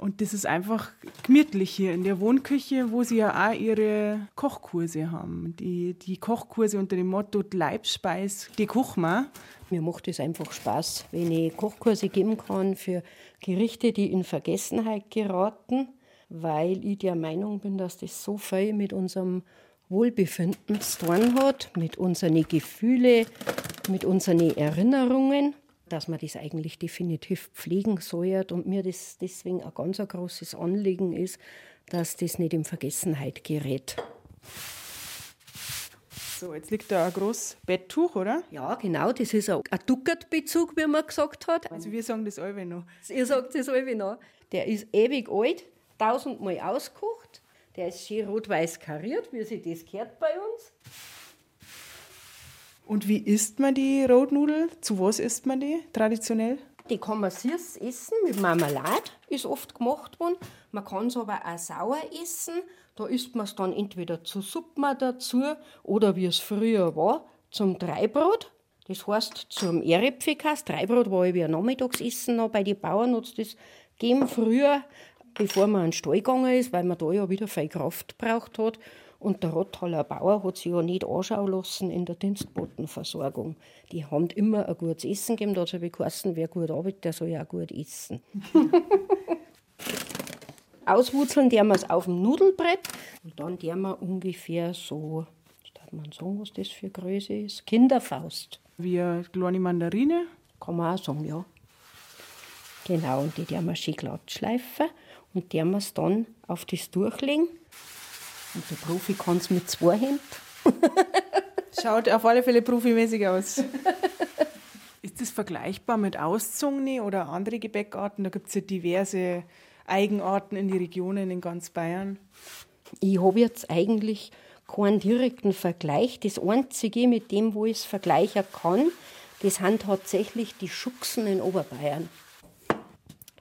Und das ist einfach gemütlich hier in der Wohnküche, wo sie ja auch ihre Kochkurse haben. Die, die Kochkurse unter dem Motto Leibspeis, die kochen wir. Mir macht es einfach Spaß, wenn ich Kochkurse geben kann für Gerichte, die in Vergessenheit geraten, weil ich der Meinung bin, dass das so viel mit unserem Wohlbefinden zu tun hat, mit unseren Gefühlen, mit unseren Erinnerungen, dass man das eigentlich definitiv pflegen sollte und mir das deswegen ein ganz ein großes Anliegen ist, dass das nicht in Vergessenheit gerät. So, jetzt liegt da ein großes Betttuch, oder? Ja, genau, das ist ein Duckertbezug, wie man gesagt hat. Also wir sagen das alle noch. Ihr sagt das alle noch. Der ist ewig alt, tausendmal ausgekocht. Der ist schön rot-weiß kariert, wie sich das gehört bei uns. Und wie isst man die Rotnudel? Zu was isst man die traditionell? Die kann man süß essen mit Marmelade, ist oft gemacht worden. Man kann es aber auch sauer essen. Da isst man es dann entweder zu Suppen dazu oder wie es früher war, zum Dreibrot. Das heißt zum Erepfikas. Dreibrot war wie ein Nachmittagsessen noch bei den Bauern, hat das gegeben früher, bevor man an den Stall gegangen ist, weil man da ja wieder viel Kraft braucht hat. Und der Rottaler Bauer hat sich ja nicht anschauen lassen in der Dienstbotenversorgung. Die haben immer ein gutes Essen gegeben. Da hat es geheißen, wer gut arbeitet, der soll ja auch gut essen. Auswurzeln der wir es auf dem Nudelbrett und dann der wir ungefähr so, darf man sagen, was das für Größe ist? Kinderfaust. Wie eine kleine Mandarine? Kann man auch sagen, ja. Genau, und die der wir schön glatt schleifen und der wir es dann auf das durchlegen. Und der Profi kann es mit zwei Händen. Schaut auf alle Fälle profimäßig aus. Ist das vergleichbar mit Auszungni oder andere Gebäckarten? Da gibt es ja diverse Eigenarten in die Regionen in ganz Bayern. Ich habe jetzt eigentlich keinen direkten Vergleich. Das Einzige, mit dem, wo ich es vergleichen kann, das sind tatsächlich die Schuchsen in Oberbayern.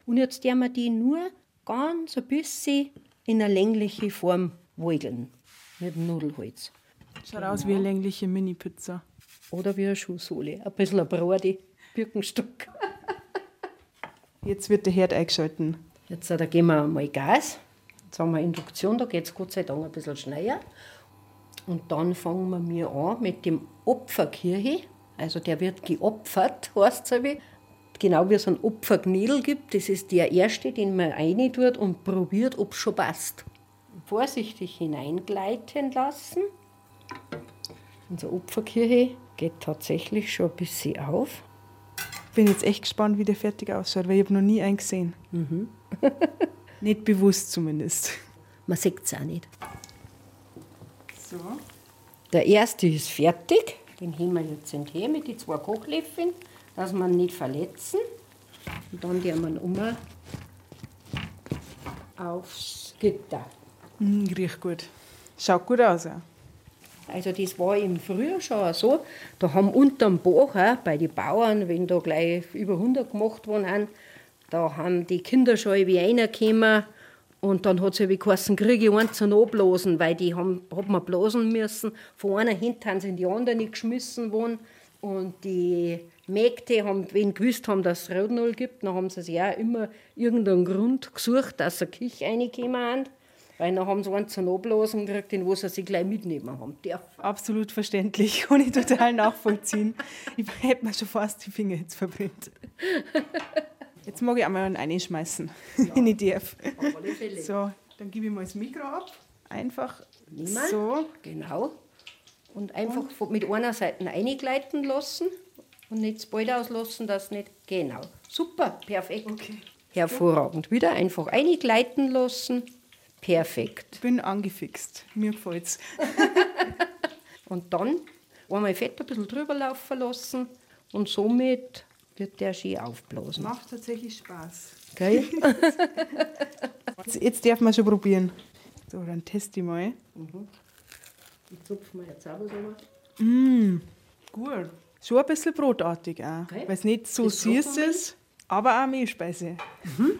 Und jetzt werden wir die nur ganz ein bisschen in eine längliche Form wogeln. Mit Nudelholz. Schaut aus wie eine längliche Mini-Pizza. Oder wie eine Schuhsohle. Ein bisschen ein Brode, Birkenstock. Jetzt wird der Herd eingeschalten. Jetzt da geben wir mal Gas. Jetzt haben wir Induktion, da geht es Gott sei Dank ein bisschen schneller. Und dann fangen wir an mit dem Opferkirche. Also der wird geopfert, heißt es Genau wie es einen Opferknädel gibt. Das ist der erste, den man rein tut und probiert, ob es schon passt. Vorsichtig hineingleiten lassen. Unsere Opferkirche geht tatsächlich schon ein bisschen auf. Bin jetzt echt gespannt, wie der fertig ausschaut, weil ich habe noch nie einen gesehen. nicht bewusst zumindest. Man sieht es auch nicht. So. Der erste ist fertig. Den heben wir jetzt Tee mit den zwei Kochlöffeln, dass wir ihn nicht verletzen. Und dann gehen wir ihn um aufs Gitter. Mm, riecht gut. Schaut gut aus. Ja. Also das war im Frühjahr schon so. Da haben unterm Bach auch bei den Bauern, wenn da gleich über 100 gemacht worden sind, da haben die Kinder schon wie reingekommen und dann hat es ja wie geheißen, kriege ich einen zum Anblasen, weil die haben, hat man blasen müssen. Von einer hinten haben sie in die andere nicht geschmissen worden. Und die Mägde haben, wenn gewusst haben, dass es Rotnull gibt, dann haben sie sich auch immer irgendeinen Grund gesucht, dass sie Küche reingekommen haben. Weil dann haben sie einen zum Anblasen gekriegt, den wo sie sich gleich mitnehmen haben dürfen. Absolut verständlich, kann ich total nachvollziehen. Ich hätte mir schon fast die Finger jetzt verbrennt. Jetzt mag ich einmal einen reinschmeißen, ja. wenn ich darf. So, dann gebe ich mal das Mikro ab. Einfach Nehmen. so. Genau. Und einfach und? mit einer Seite eingleiten lassen und nicht das Ball auslassen, das nicht. Genau. Super, perfekt. Okay. Hervorragend. Wieder einfach eingleiten lassen. Perfekt. Ich bin angefixt. Mir gefällt's. und dann einmal Fett ein bisschen drüber laufen lassen und somit wird der schön aufblasen. Macht tatsächlich Spaß. Gell? jetzt, darf man schon probieren. So, dann teste ich mal. Mhm. Ich zupfe mal jetzt auch was Mmh, gut. Schon ein bisschen brotartig auch. Okay. Weil es nicht so süß ist, aber auch Mehlspeise. Mhm.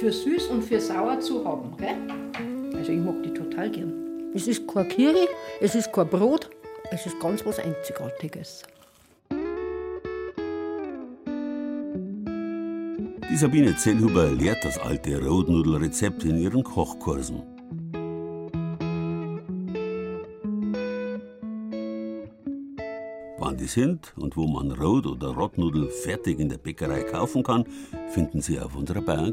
Für süß und für sauer zu haben. Gell? Also ich mag die total gern. Es ist kein Kirche, es ist kein Brot, es ist ganz was Einzigartiges. Die Sabine Zellhuber lehrt das alte Rotnudelrezept in ihren Kochkursen. Die sind und wo man Rot- oder Rottnudel fertig in der Bäckerei kaufen kann, finden Sie auf unserer Bayern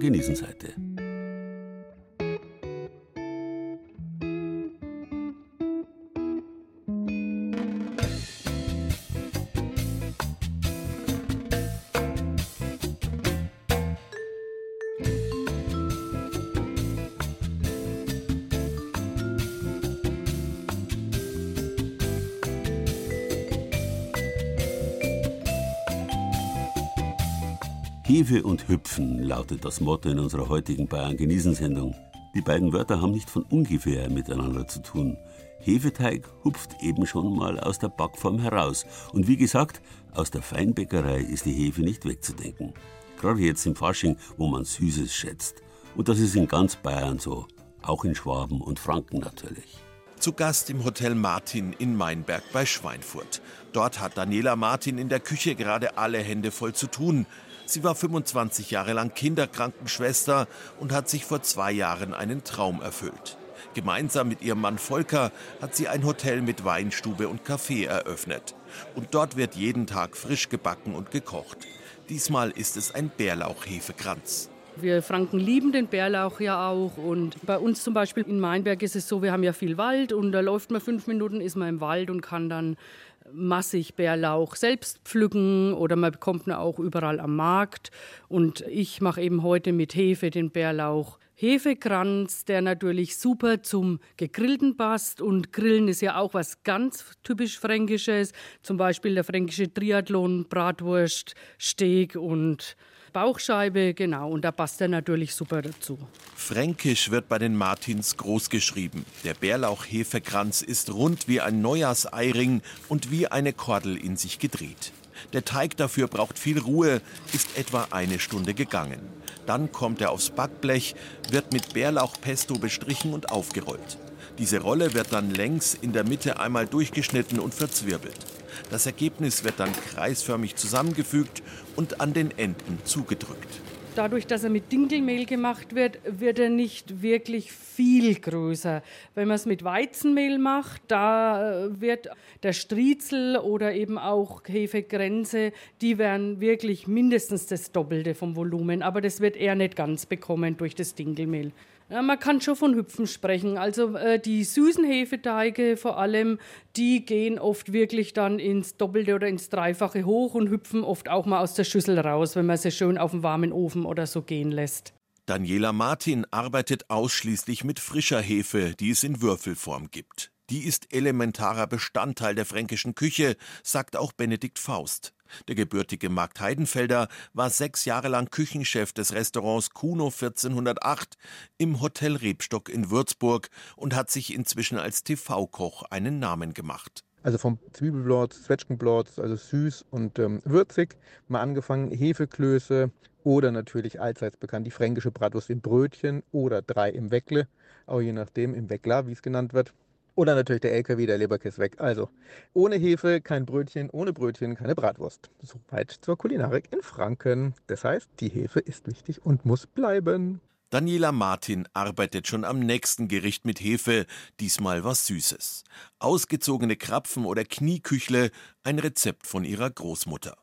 Hefe und Hüpfen lautet das Motto in unserer heutigen Bayern genießen Sendung. Die beiden Wörter haben nicht von ungefähr miteinander zu tun. Hefeteig hupft eben schon mal aus der Backform heraus. Und wie gesagt, aus der Feinbäckerei ist die Hefe nicht wegzudenken. Gerade jetzt im Fasching, wo man Süßes schätzt. Und das ist in ganz Bayern so. Auch in Schwaben und Franken natürlich. Zu Gast im Hotel Martin in Mainberg bei Schweinfurt. Dort hat Daniela Martin in der Küche gerade alle Hände voll zu tun. Sie war 25 Jahre lang Kinderkrankenschwester und hat sich vor zwei Jahren einen Traum erfüllt. Gemeinsam mit ihrem Mann Volker hat sie ein Hotel mit Weinstube und Café eröffnet. Und dort wird jeden Tag frisch gebacken und gekocht. Diesmal ist es ein Bärlauchhefekranz. Wir Franken lieben den Bärlauch ja auch. Und bei uns zum Beispiel in Mainberg ist es so, wir haben ja viel Wald und da läuft man fünf Minuten, ist man im Wald und kann dann massig Bärlauch selbst pflücken oder man bekommt ihn auch überall am Markt. Und ich mache eben heute mit Hefe den Bärlauch. Hefekranz, der natürlich super zum Gegrillten passt. Und Grillen ist ja auch was ganz typisch Fränkisches. Zum Beispiel der fränkische Triathlon, Bratwurst, Steak und Bauchscheibe, genau, und da passt er natürlich super dazu. Fränkisch wird bei den Martins groß geschrieben. Der Bärlauchhefekranz ist rund wie ein Neujahrseiring und wie eine Kordel in sich gedreht. Der Teig dafür braucht viel Ruhe, ist etwa eine Stunde gegangen. Dann kommt er aufs Backblech, wird mit Bärlauchpesto bestrichen und aufgerollt. Diese Rolle wird dann längs in der Mitte einmal durchgeschnitten und verzwirbelt. Das Ergebnis wird dann kreisförmig zusammengefügt und an den Enden zugedrückt. Dadurch, dass er mit Dinkelmehl gemacht wird, wird er nicht wirklich viel größer. Wenn man es mit Weizenmehl macht, da äh, wird der Striezel oder eben auch Hefegrenze, die werden wirklich mindestens das Doppelte vom Volumen. Aber das wird er nicht ganz bekommen durch das Dinkelmehl. Ja, man kann schon von Hüpfen sprechen. Also äh, die süßen Hefeteige vor allem, die gehen oft wirklich dann ins Doppelte oder ins Dreifache hoch und hüpfen oft auch mal aus der Schüssel raus, wenn man sie schön auf dem warmen Ofen oder so gehen lässt. Daniela Martin arbeitet ausschließlich mit frischer Hefe, die es in Würfelform gibt. Die ist elementarer Bestandteil der fränkischen Küche, sagt auch Benedikt Faust. Der gebürtige Markt Heidenfelder war sechs Jahre lang Küchenchef des Restaurants Kuno 1408 im Hotel Rebstock in Würzburg und hat sich inzwischen als TV-Koch einen Namen gemacht. Also vom Zwiebelblot, Zwetschgenblot, also süß und ähm, würzig, mal angefangen Hefeklöße oder natürlich allseits bekannt die fränkische Bratwurst im Brötchen oder drei im Weckle, auch je nachdem im Weckler, wie es genannt wird. Oder natürlich der LKW, der Leberkiss weg. Also ohne Hefe kein Brötchen, ohne Brötchen keine Bratwurst. Soweit zur Kulinarik in Franken. Das heißt, die Hefe ist wichtig und muss bleiben. Daniela Martin arbeitet schon am nächsten Gericht mit Hefe, diesmal was Süßes. Ausgezogene Krapfen oder Knieküchle, ein Rezept von ihrer Großmutter.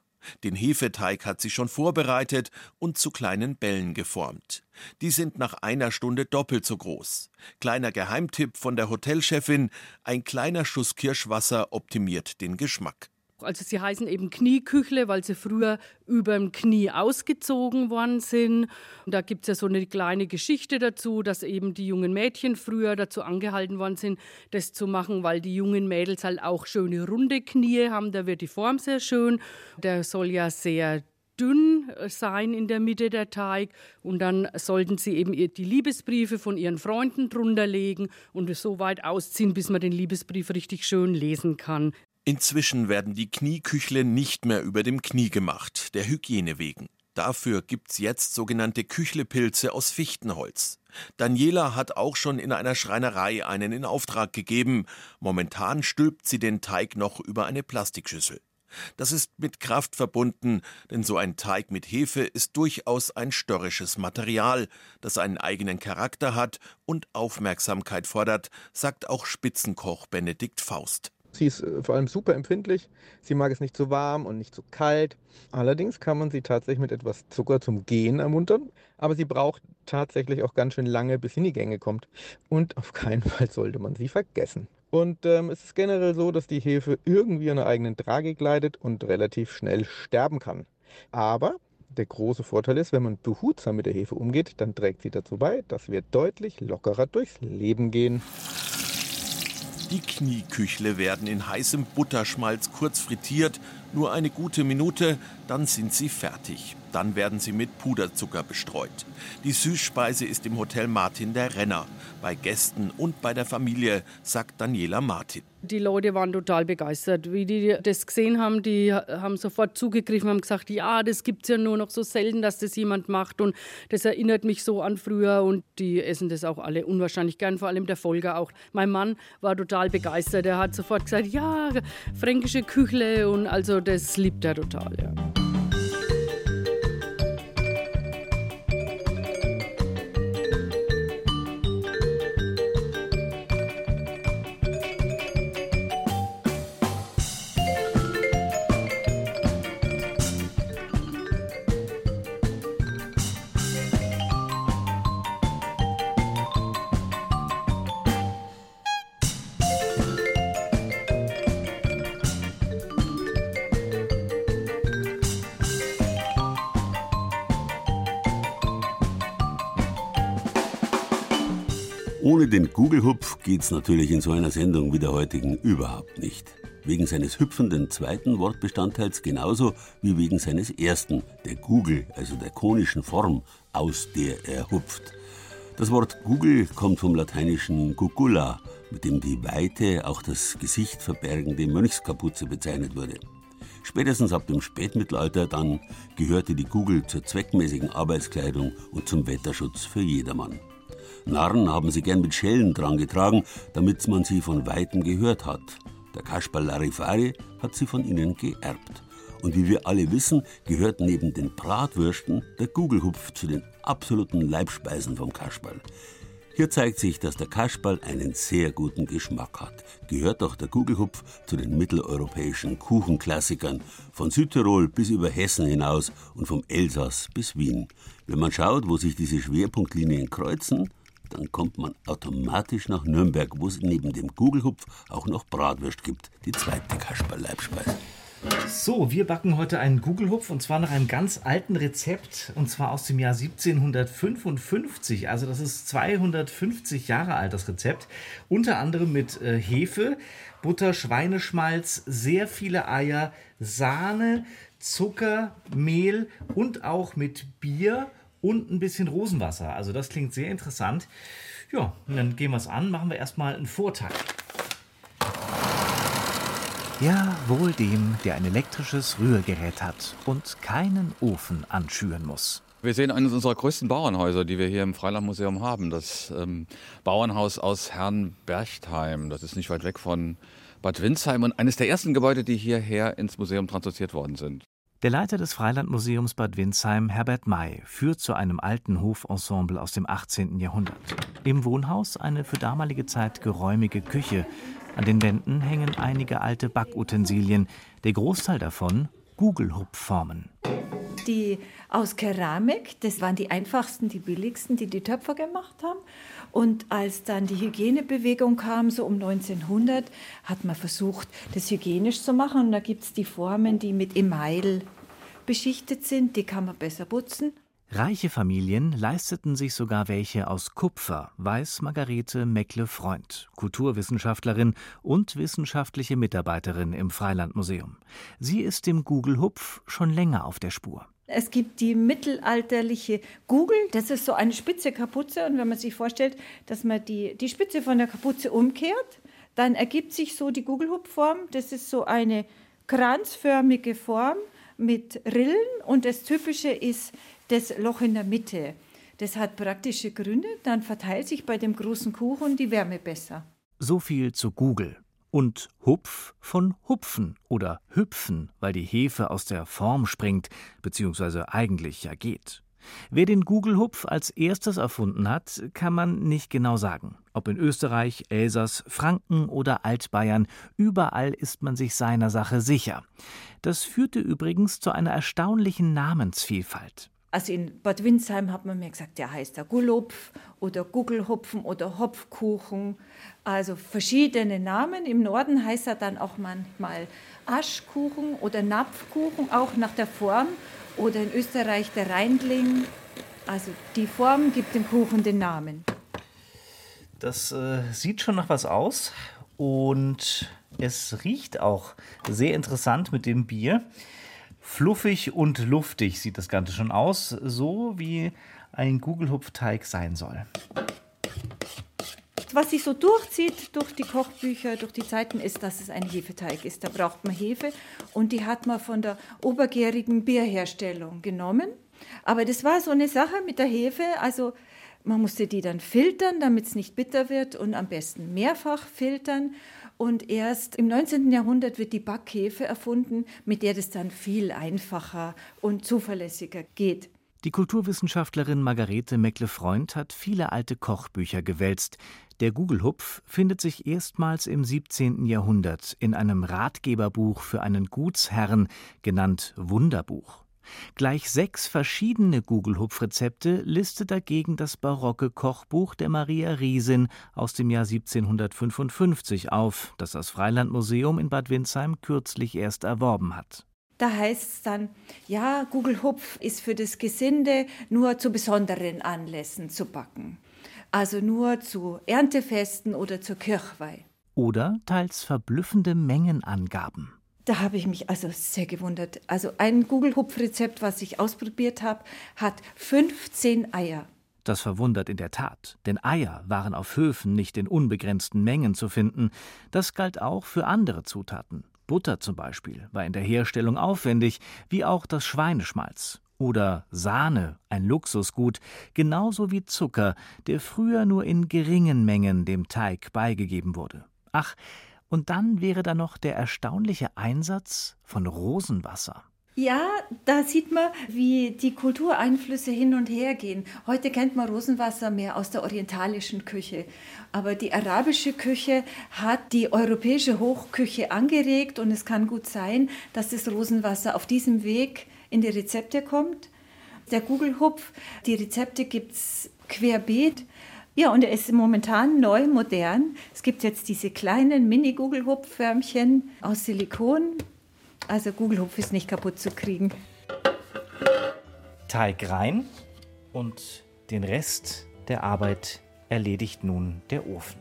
Den Hefeteig hat sie schon vorbereitet und zu kleinen Bällen geformt. Die sind nach einer Stunde doppelt so groß. Kleiner Geheimtipp von der Hotelchefin: ein kleiner Schuss Kirschwasser optimiert den Geschmack. Also sie heißen eben Knieküchle, weil sie früher über dem Knie ausgezogen worden sind. Und da gibt es ja so eine kleine Geschichte dazu, dass eben die jungen Mädchen früher dazu angehalten worden sind, das zu machen, weil die jungen Mädels halt auch schöne runde Knie haben. Da wird die Form sehr schön. Der soll ja sehr dünn sein in der Mitte der Teig und dann sollten sie eben die Liebesbriefe von ihren Freunden drunter legen und es so weit ausziehen, bis man den Liebesbrief richtig schön lesen kann. Inzwischen werden die Knieküchle nicht mehr über dem Knie gemacht, der Hygiene wegen. Dafür gibt's jetzt sogenannte Küchlepilze aus Fichtenholz. Daniela hat auch schon in einer Schreinerei einen in Auftrag gegeben. Momentan stülpt sie den Teig noch über eine Plastikschüssel. Das ist mit Kraft verbunden, denn so ein Teig mit Hefe ist durchaus ein störrisches Material, das einen eigenen Charakter hat und Aufmerksamkeit fordert, sagt auch Spitzenkoch Benedikt Faust. Sie ist äh, vor allem super empfindlich. Sie mag es nicht zu warm und nicht zu kalt. Allerdings kann man sie tatsächlich mit etwas Zucker zum Gehen ermuntern. Aber sie braucht tatsächlich auch ganz schön lange, bis sie in die Gänge kommt. Und auf keinen Fall sollte man sie vergessen. Und ähm, es ist generell so, dass die Hefe irgendwie an einer eigenen Tragik leidet und relativ schnell sterben kann. Aber der große Vorteil ist, wenn man behutsam mit der Hefe umgeht, dann trägt sie dazu bei, dass wir deutlich lockerer durchs Leben gehen. Die Knieküchle werden in heißem Butterschmalz kurz frittiert, nur eine gute Minute, dann sind sie fertig. Dann werden sie mit Puderzucker bestreut. Die Süßspeise ist im Hotel Martin der Renner. Bei Gästen und bei der Familie, sagt Daniela Martin. Die Leute waren total begeistert. Wie die das gesehen haben, die haben sofort zugegriffen, haben gesagt, ja, das gibt es ja nur noch so selten, dass das jemand macht. Und das erinnert mich so an früher. Und die essen das auch alle unwahrscheinlich gern, vor allem der Folger auch. Mein Mann war total begeistert. Er hat sofort gesagt, ja, fränkische Küchle. Und also das liebt er total, ja. Ohne den Google-Hupf geht's natürlich in so einer Sendung wie der heutigen überhaupt nicht. Wegen seines hüpfenden zweiten Wortbestandteils genauso wie wegen seines ersten, der Google, also der konischen Form, aus der er hupft. Das Wort Google kommt vom lateinischen Gugula, mit dem die weite, auch das Gesicht verbergende Mönchskapuze bezeichnet wurde. Spätestens ab dem Spätmittelalter dann gehörte die Kugel zur zweckmäßigen Arbeitskleidung und zum Wetterschutz für jedermann. Narren haben sie gern mit Schellen dran getragen, damit man sie von weitem gehört hat. Der Kasperl Larifari hat sie von ihnen geerbt. Und wie wir alle wissen, gehört neben den Bratwürsten der Gugelhupf zu den absoluten Leibspeisen vom Kasperl. Hier zeigt sich, dass der Kasperl einen sehr guten Geschmack hat. Gehört auch der Gugelhupf zu den mitteleuropäischen Kuchenklassikern, von Südtirol bis über Hessen hinaus und vom Elsass bis Wien. Wenn man schaut, wo sich diese Schwerpunktlinien kreuzen, dann kommt man automatisch nach Nürnberg, wo es neben dem Gugelhupf auch noch Bratwürst gibt, die zweite Kasperl-Leibspeise. So, wir backen heute einen Gugelhupf und zwar nach einem ganz alten Rezept und zwar aus dem Jahr 1755. Also das ist 250 Jahre alt, das Rezept. Unter anderem mit äh, Hefe, Butter, Schweineschmalz, sehr viele Eier, Sahne, Zucker, Mehl und auch mit Bier und ein bisschen Rosenwasser. Also das klingt sehr interessant. Ja, dann gehen wir es an. Machen wir erstmal einen Vortag. Ja, wohl dem, der ein elektrisches Rührgerät hat und keinen Ofen anschüren muss. Wir sehen eines unserer größten Bauernhäuser, die wir hier im Freilandmuseum haben. Das ähm, Bauernhaus aus Herrnberchtheim. Das ist nicht weit weg von Bad Windsheim und eines der ersten Gebäude, die hierher ins Museum transportiert worden sind. Der Leiter des Freilandmuseums Bad Windsheim, Herbert May, führt zu einem alten Hofensemble aus dem 18. Jahrhundert. Im Wohnhaus eine für damalige Zeit geräumige Küche, an den Wänden hängen einige alte Backutensilien, der Großteil davon Gugelhupfformen. Die aus Keramik, das waren die einfachsten, die billigsten, die die Töpfer gemacht haben. Und als dann die Hygienebewegung kam, so um 1900, hat man versucht, das hygienisch zu machen. Und da gibt es die Formen, die mit Email beschichtet sind, die kann man besser putzen. Reiche Familien leisteten sich sogar welche aus Kupfer, weiß Margarete Meckle-Freund, Kulturwissenschaftlerin und wissenschaftliche Mitarbeiterin im Freilandmuseum. Sie ist dem Gugelhupf schon länger auf der Spur. Es gibt die mittelalterliche Gugel, das ist so eine spitze Kapuze und wenn man sich vorstellt, dass man die, die Spitze von der Kapuze umkehrt, dann ergibt sich so die Gugelhupfform, das ist so eine kranzförmige Form mit Rillen und das Typische ist das Loch in der Mitte. Das hat praktische Gründe, dann verteilt sich bei dem großen Kuchen die Wärme besser. So viel zu Google. Und Hupf von Hupfen oder Hüpfen, weil die Hefe aus der Form springt, beziehungsweise eigentlich ja geht. Wer den Gugelhupf als erstes erfunden hat, kann man nicht genau sagen. Ob in Österreich, Elsass, Franken oder Altbayern, überall ist man sich seiner Sache sicher. Das führte übrigens zu einer erstaunlichen Namensvielfalt. Also in Bad Windsheim hat man mir gesagt, der heißt der Gullhupf oder Guggelhupfen oder Hopfkuchen. Also verschiedene Namen. Im Norden heißt er dann auch manchmal Aschkuchen oder Napfkuchen, auch nach der Form. Oder in Österreich der Reindling. Also die Form gibt dem Kuchen den Namen. Das äh, sieht schon nach was aus und es riecht auch sehr interessant mit dem Bier. Fluffig und luftig sieht das Ganze schon aus, so wie ein Gugelhupfteig sein soll. Was sich so durchzieht durch die Kochbücher, durch die Zeiten, ist, dass es ein Hefeteig ist. Da braucht man Hefe und die hat man von der obergärigen Bierherstellung genommen. Aber das war so eine Sache mit der Hefe, also man musste die dann filtern, damit es nicht bitter wird und am besten mehrfach filtern. Und erst im 19. Jahrhundert wird die Backhefe erfunden, mit der das dann viel einfacher und zuverlässiger geht. Die Kulturwissenschaftlerin Margarete Meckle-Freund hat viele alte Kochbücher gewälzt. Der Gugelhupf findet sich erstmals im 17. Jahrhundert in einem Ratgeberbuch für einen Gutsherrn, genannt Wunderbuch. Gleich sechs verschiedene Gugelhupf-Rezepte listet dagegen das barocke Kochbuch der Maria Riesin aus dem Jahr 1755 auf, das das Freilandmuseum in Bad Windsheim kürzlich erst erworben hat. Da heißt es dann, ja, Gugelhupf ist für das Gesinde nur zu besonderen Anlässen zu backen. Also nur zu Erntefesten oder zur Kirchweih. Oder teils verblüffende Mengenangaben. Da habe ich mich also sehr gewundert. Also ein Google-Hupf-Rezept, was ich ausprobiert habe, hat 15 Eier. Das verwundert in der Tat, denn Eier waren auf Höfen nicht in unbegrenzten Mengen zu finden. Das galt auch für andere Zutaten. Butter zum Beispiel war in der Herstellung aufwendig, wie auch das Schweineschmalz. Oder Sahne, ein Luxusgut, genauso wie Zucker, der früher nur in geringen Mengen dem Teig beigegeben wurde. Ach, und dann wäre da noch der erstaunliche Einsatz von Rosenwasser. Ja, da sieht man, wie die Kultureinflüsse hin und her gehen. Heute kennt man Rosenwasser mehr aus der orientalischen Küche. Aber die arabische Küche hat die europäische Hochküche angeregt und es kann gut sein, dass das Rosenwasser auf diesem Weg in die Rezepte kommt. Der Gugelhupf, die Rezepte gibt es querbeet. Ja, und er ist momentan neu, modern. Es gibt jetzt diese kleinen Mini-Gugelhupf-Förmchen aus Silikon also Gugelhupf ist nicht kaputt zu kriegen. Teig rein und den Rest der Arbeit erledigt nun der Ofen.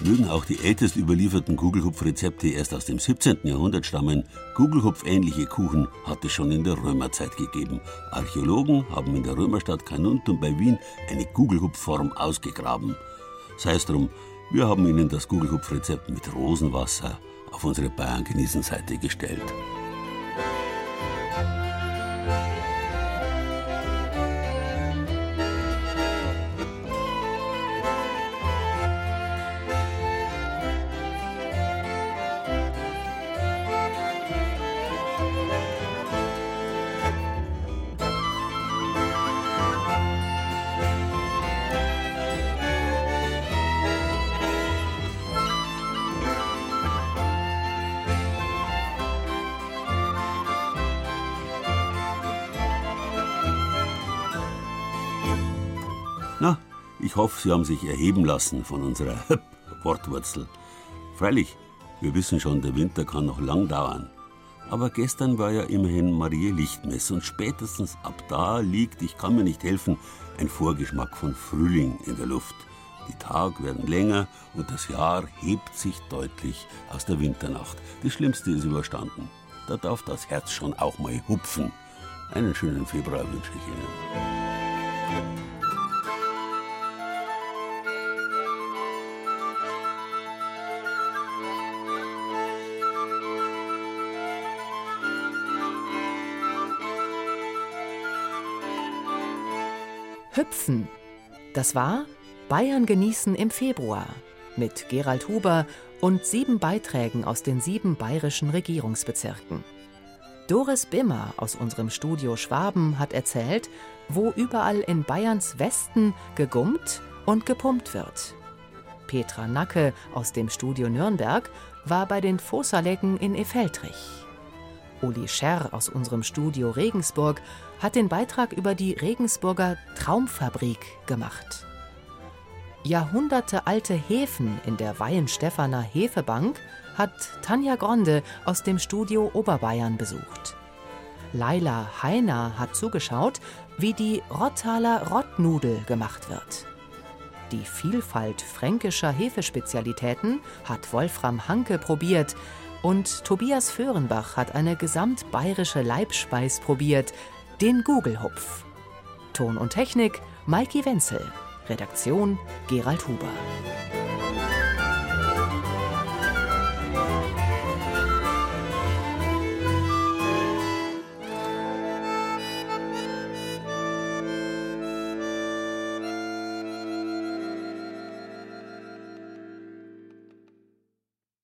Mögen auch die ältest überlieferten Kugelhupfrezepte erst aus dem 17. Jahrhundert stammen, Kugelhupfähnliche Kuchen hat es schon in der Römerzeit gegeben. Archäologen haben in der Römerstadt Carnuntum bei Wien eine Kugelhupfform ausgegraben. Sei es drum, wir haben Ihnen das Kugelhupfrezept mit Rosenwasser auf unsere Bayern-Genießen-Seite gestellt. Hoffe, Sie haben sich erheben lassen von unserer Wortwurzel. Freilich, wir wissen schon, der Winter kann noch lang dauern. Aber gestern war ja immerhin Marie Lichtmess und spätestens ab da liegt, ich kann mir nicht helfen, ein Vorgeschmack von Frühling in der Luft. Die Tage werden länger und das Jahr hebt sich deutlich aus der Winternacht. Das Schlimmste ist überstanden. Da darf das Herz schon auch mal hupfen. Einen schönen Februar wünsche ich Ihnen. Hüpfen. Das war Bayern genießen im Februar mit Gerald Huber und sieben Beiträgen aus den sieben bayerischen Regierungsbezirken. Doris Bimmer aus unserem Studio Schwaben hat erzählt, wo überall in Bayerns Westen gegummt und gepumpt wird. Petra Nacke aus dem Studio Nürnberg war bei den Fossalecken in Efeltrich. Uli Scherr aus unserem Studio Regensburg hat den Beitrag über die Regensburger Traumfabrik gemacht. Jahrhundertealte Hefen in der Weihenstephaner Hefebank hat Tanja Gronde aus dem Studio Oberbayern besucht. Laila Heiner hat zugeschaut, wie die Rottaler Rottnudel gemacht wird. Die Vielfalt fränkischer Hefespezialitäten hat Wolfram Hanke probiert und Tobias Föhrenbach hat eine gesamtbayerische Leibspeis probiert, den Gugelhupf. Ton und Technik Maiki Wenzel. Redaktion Gerald Huber.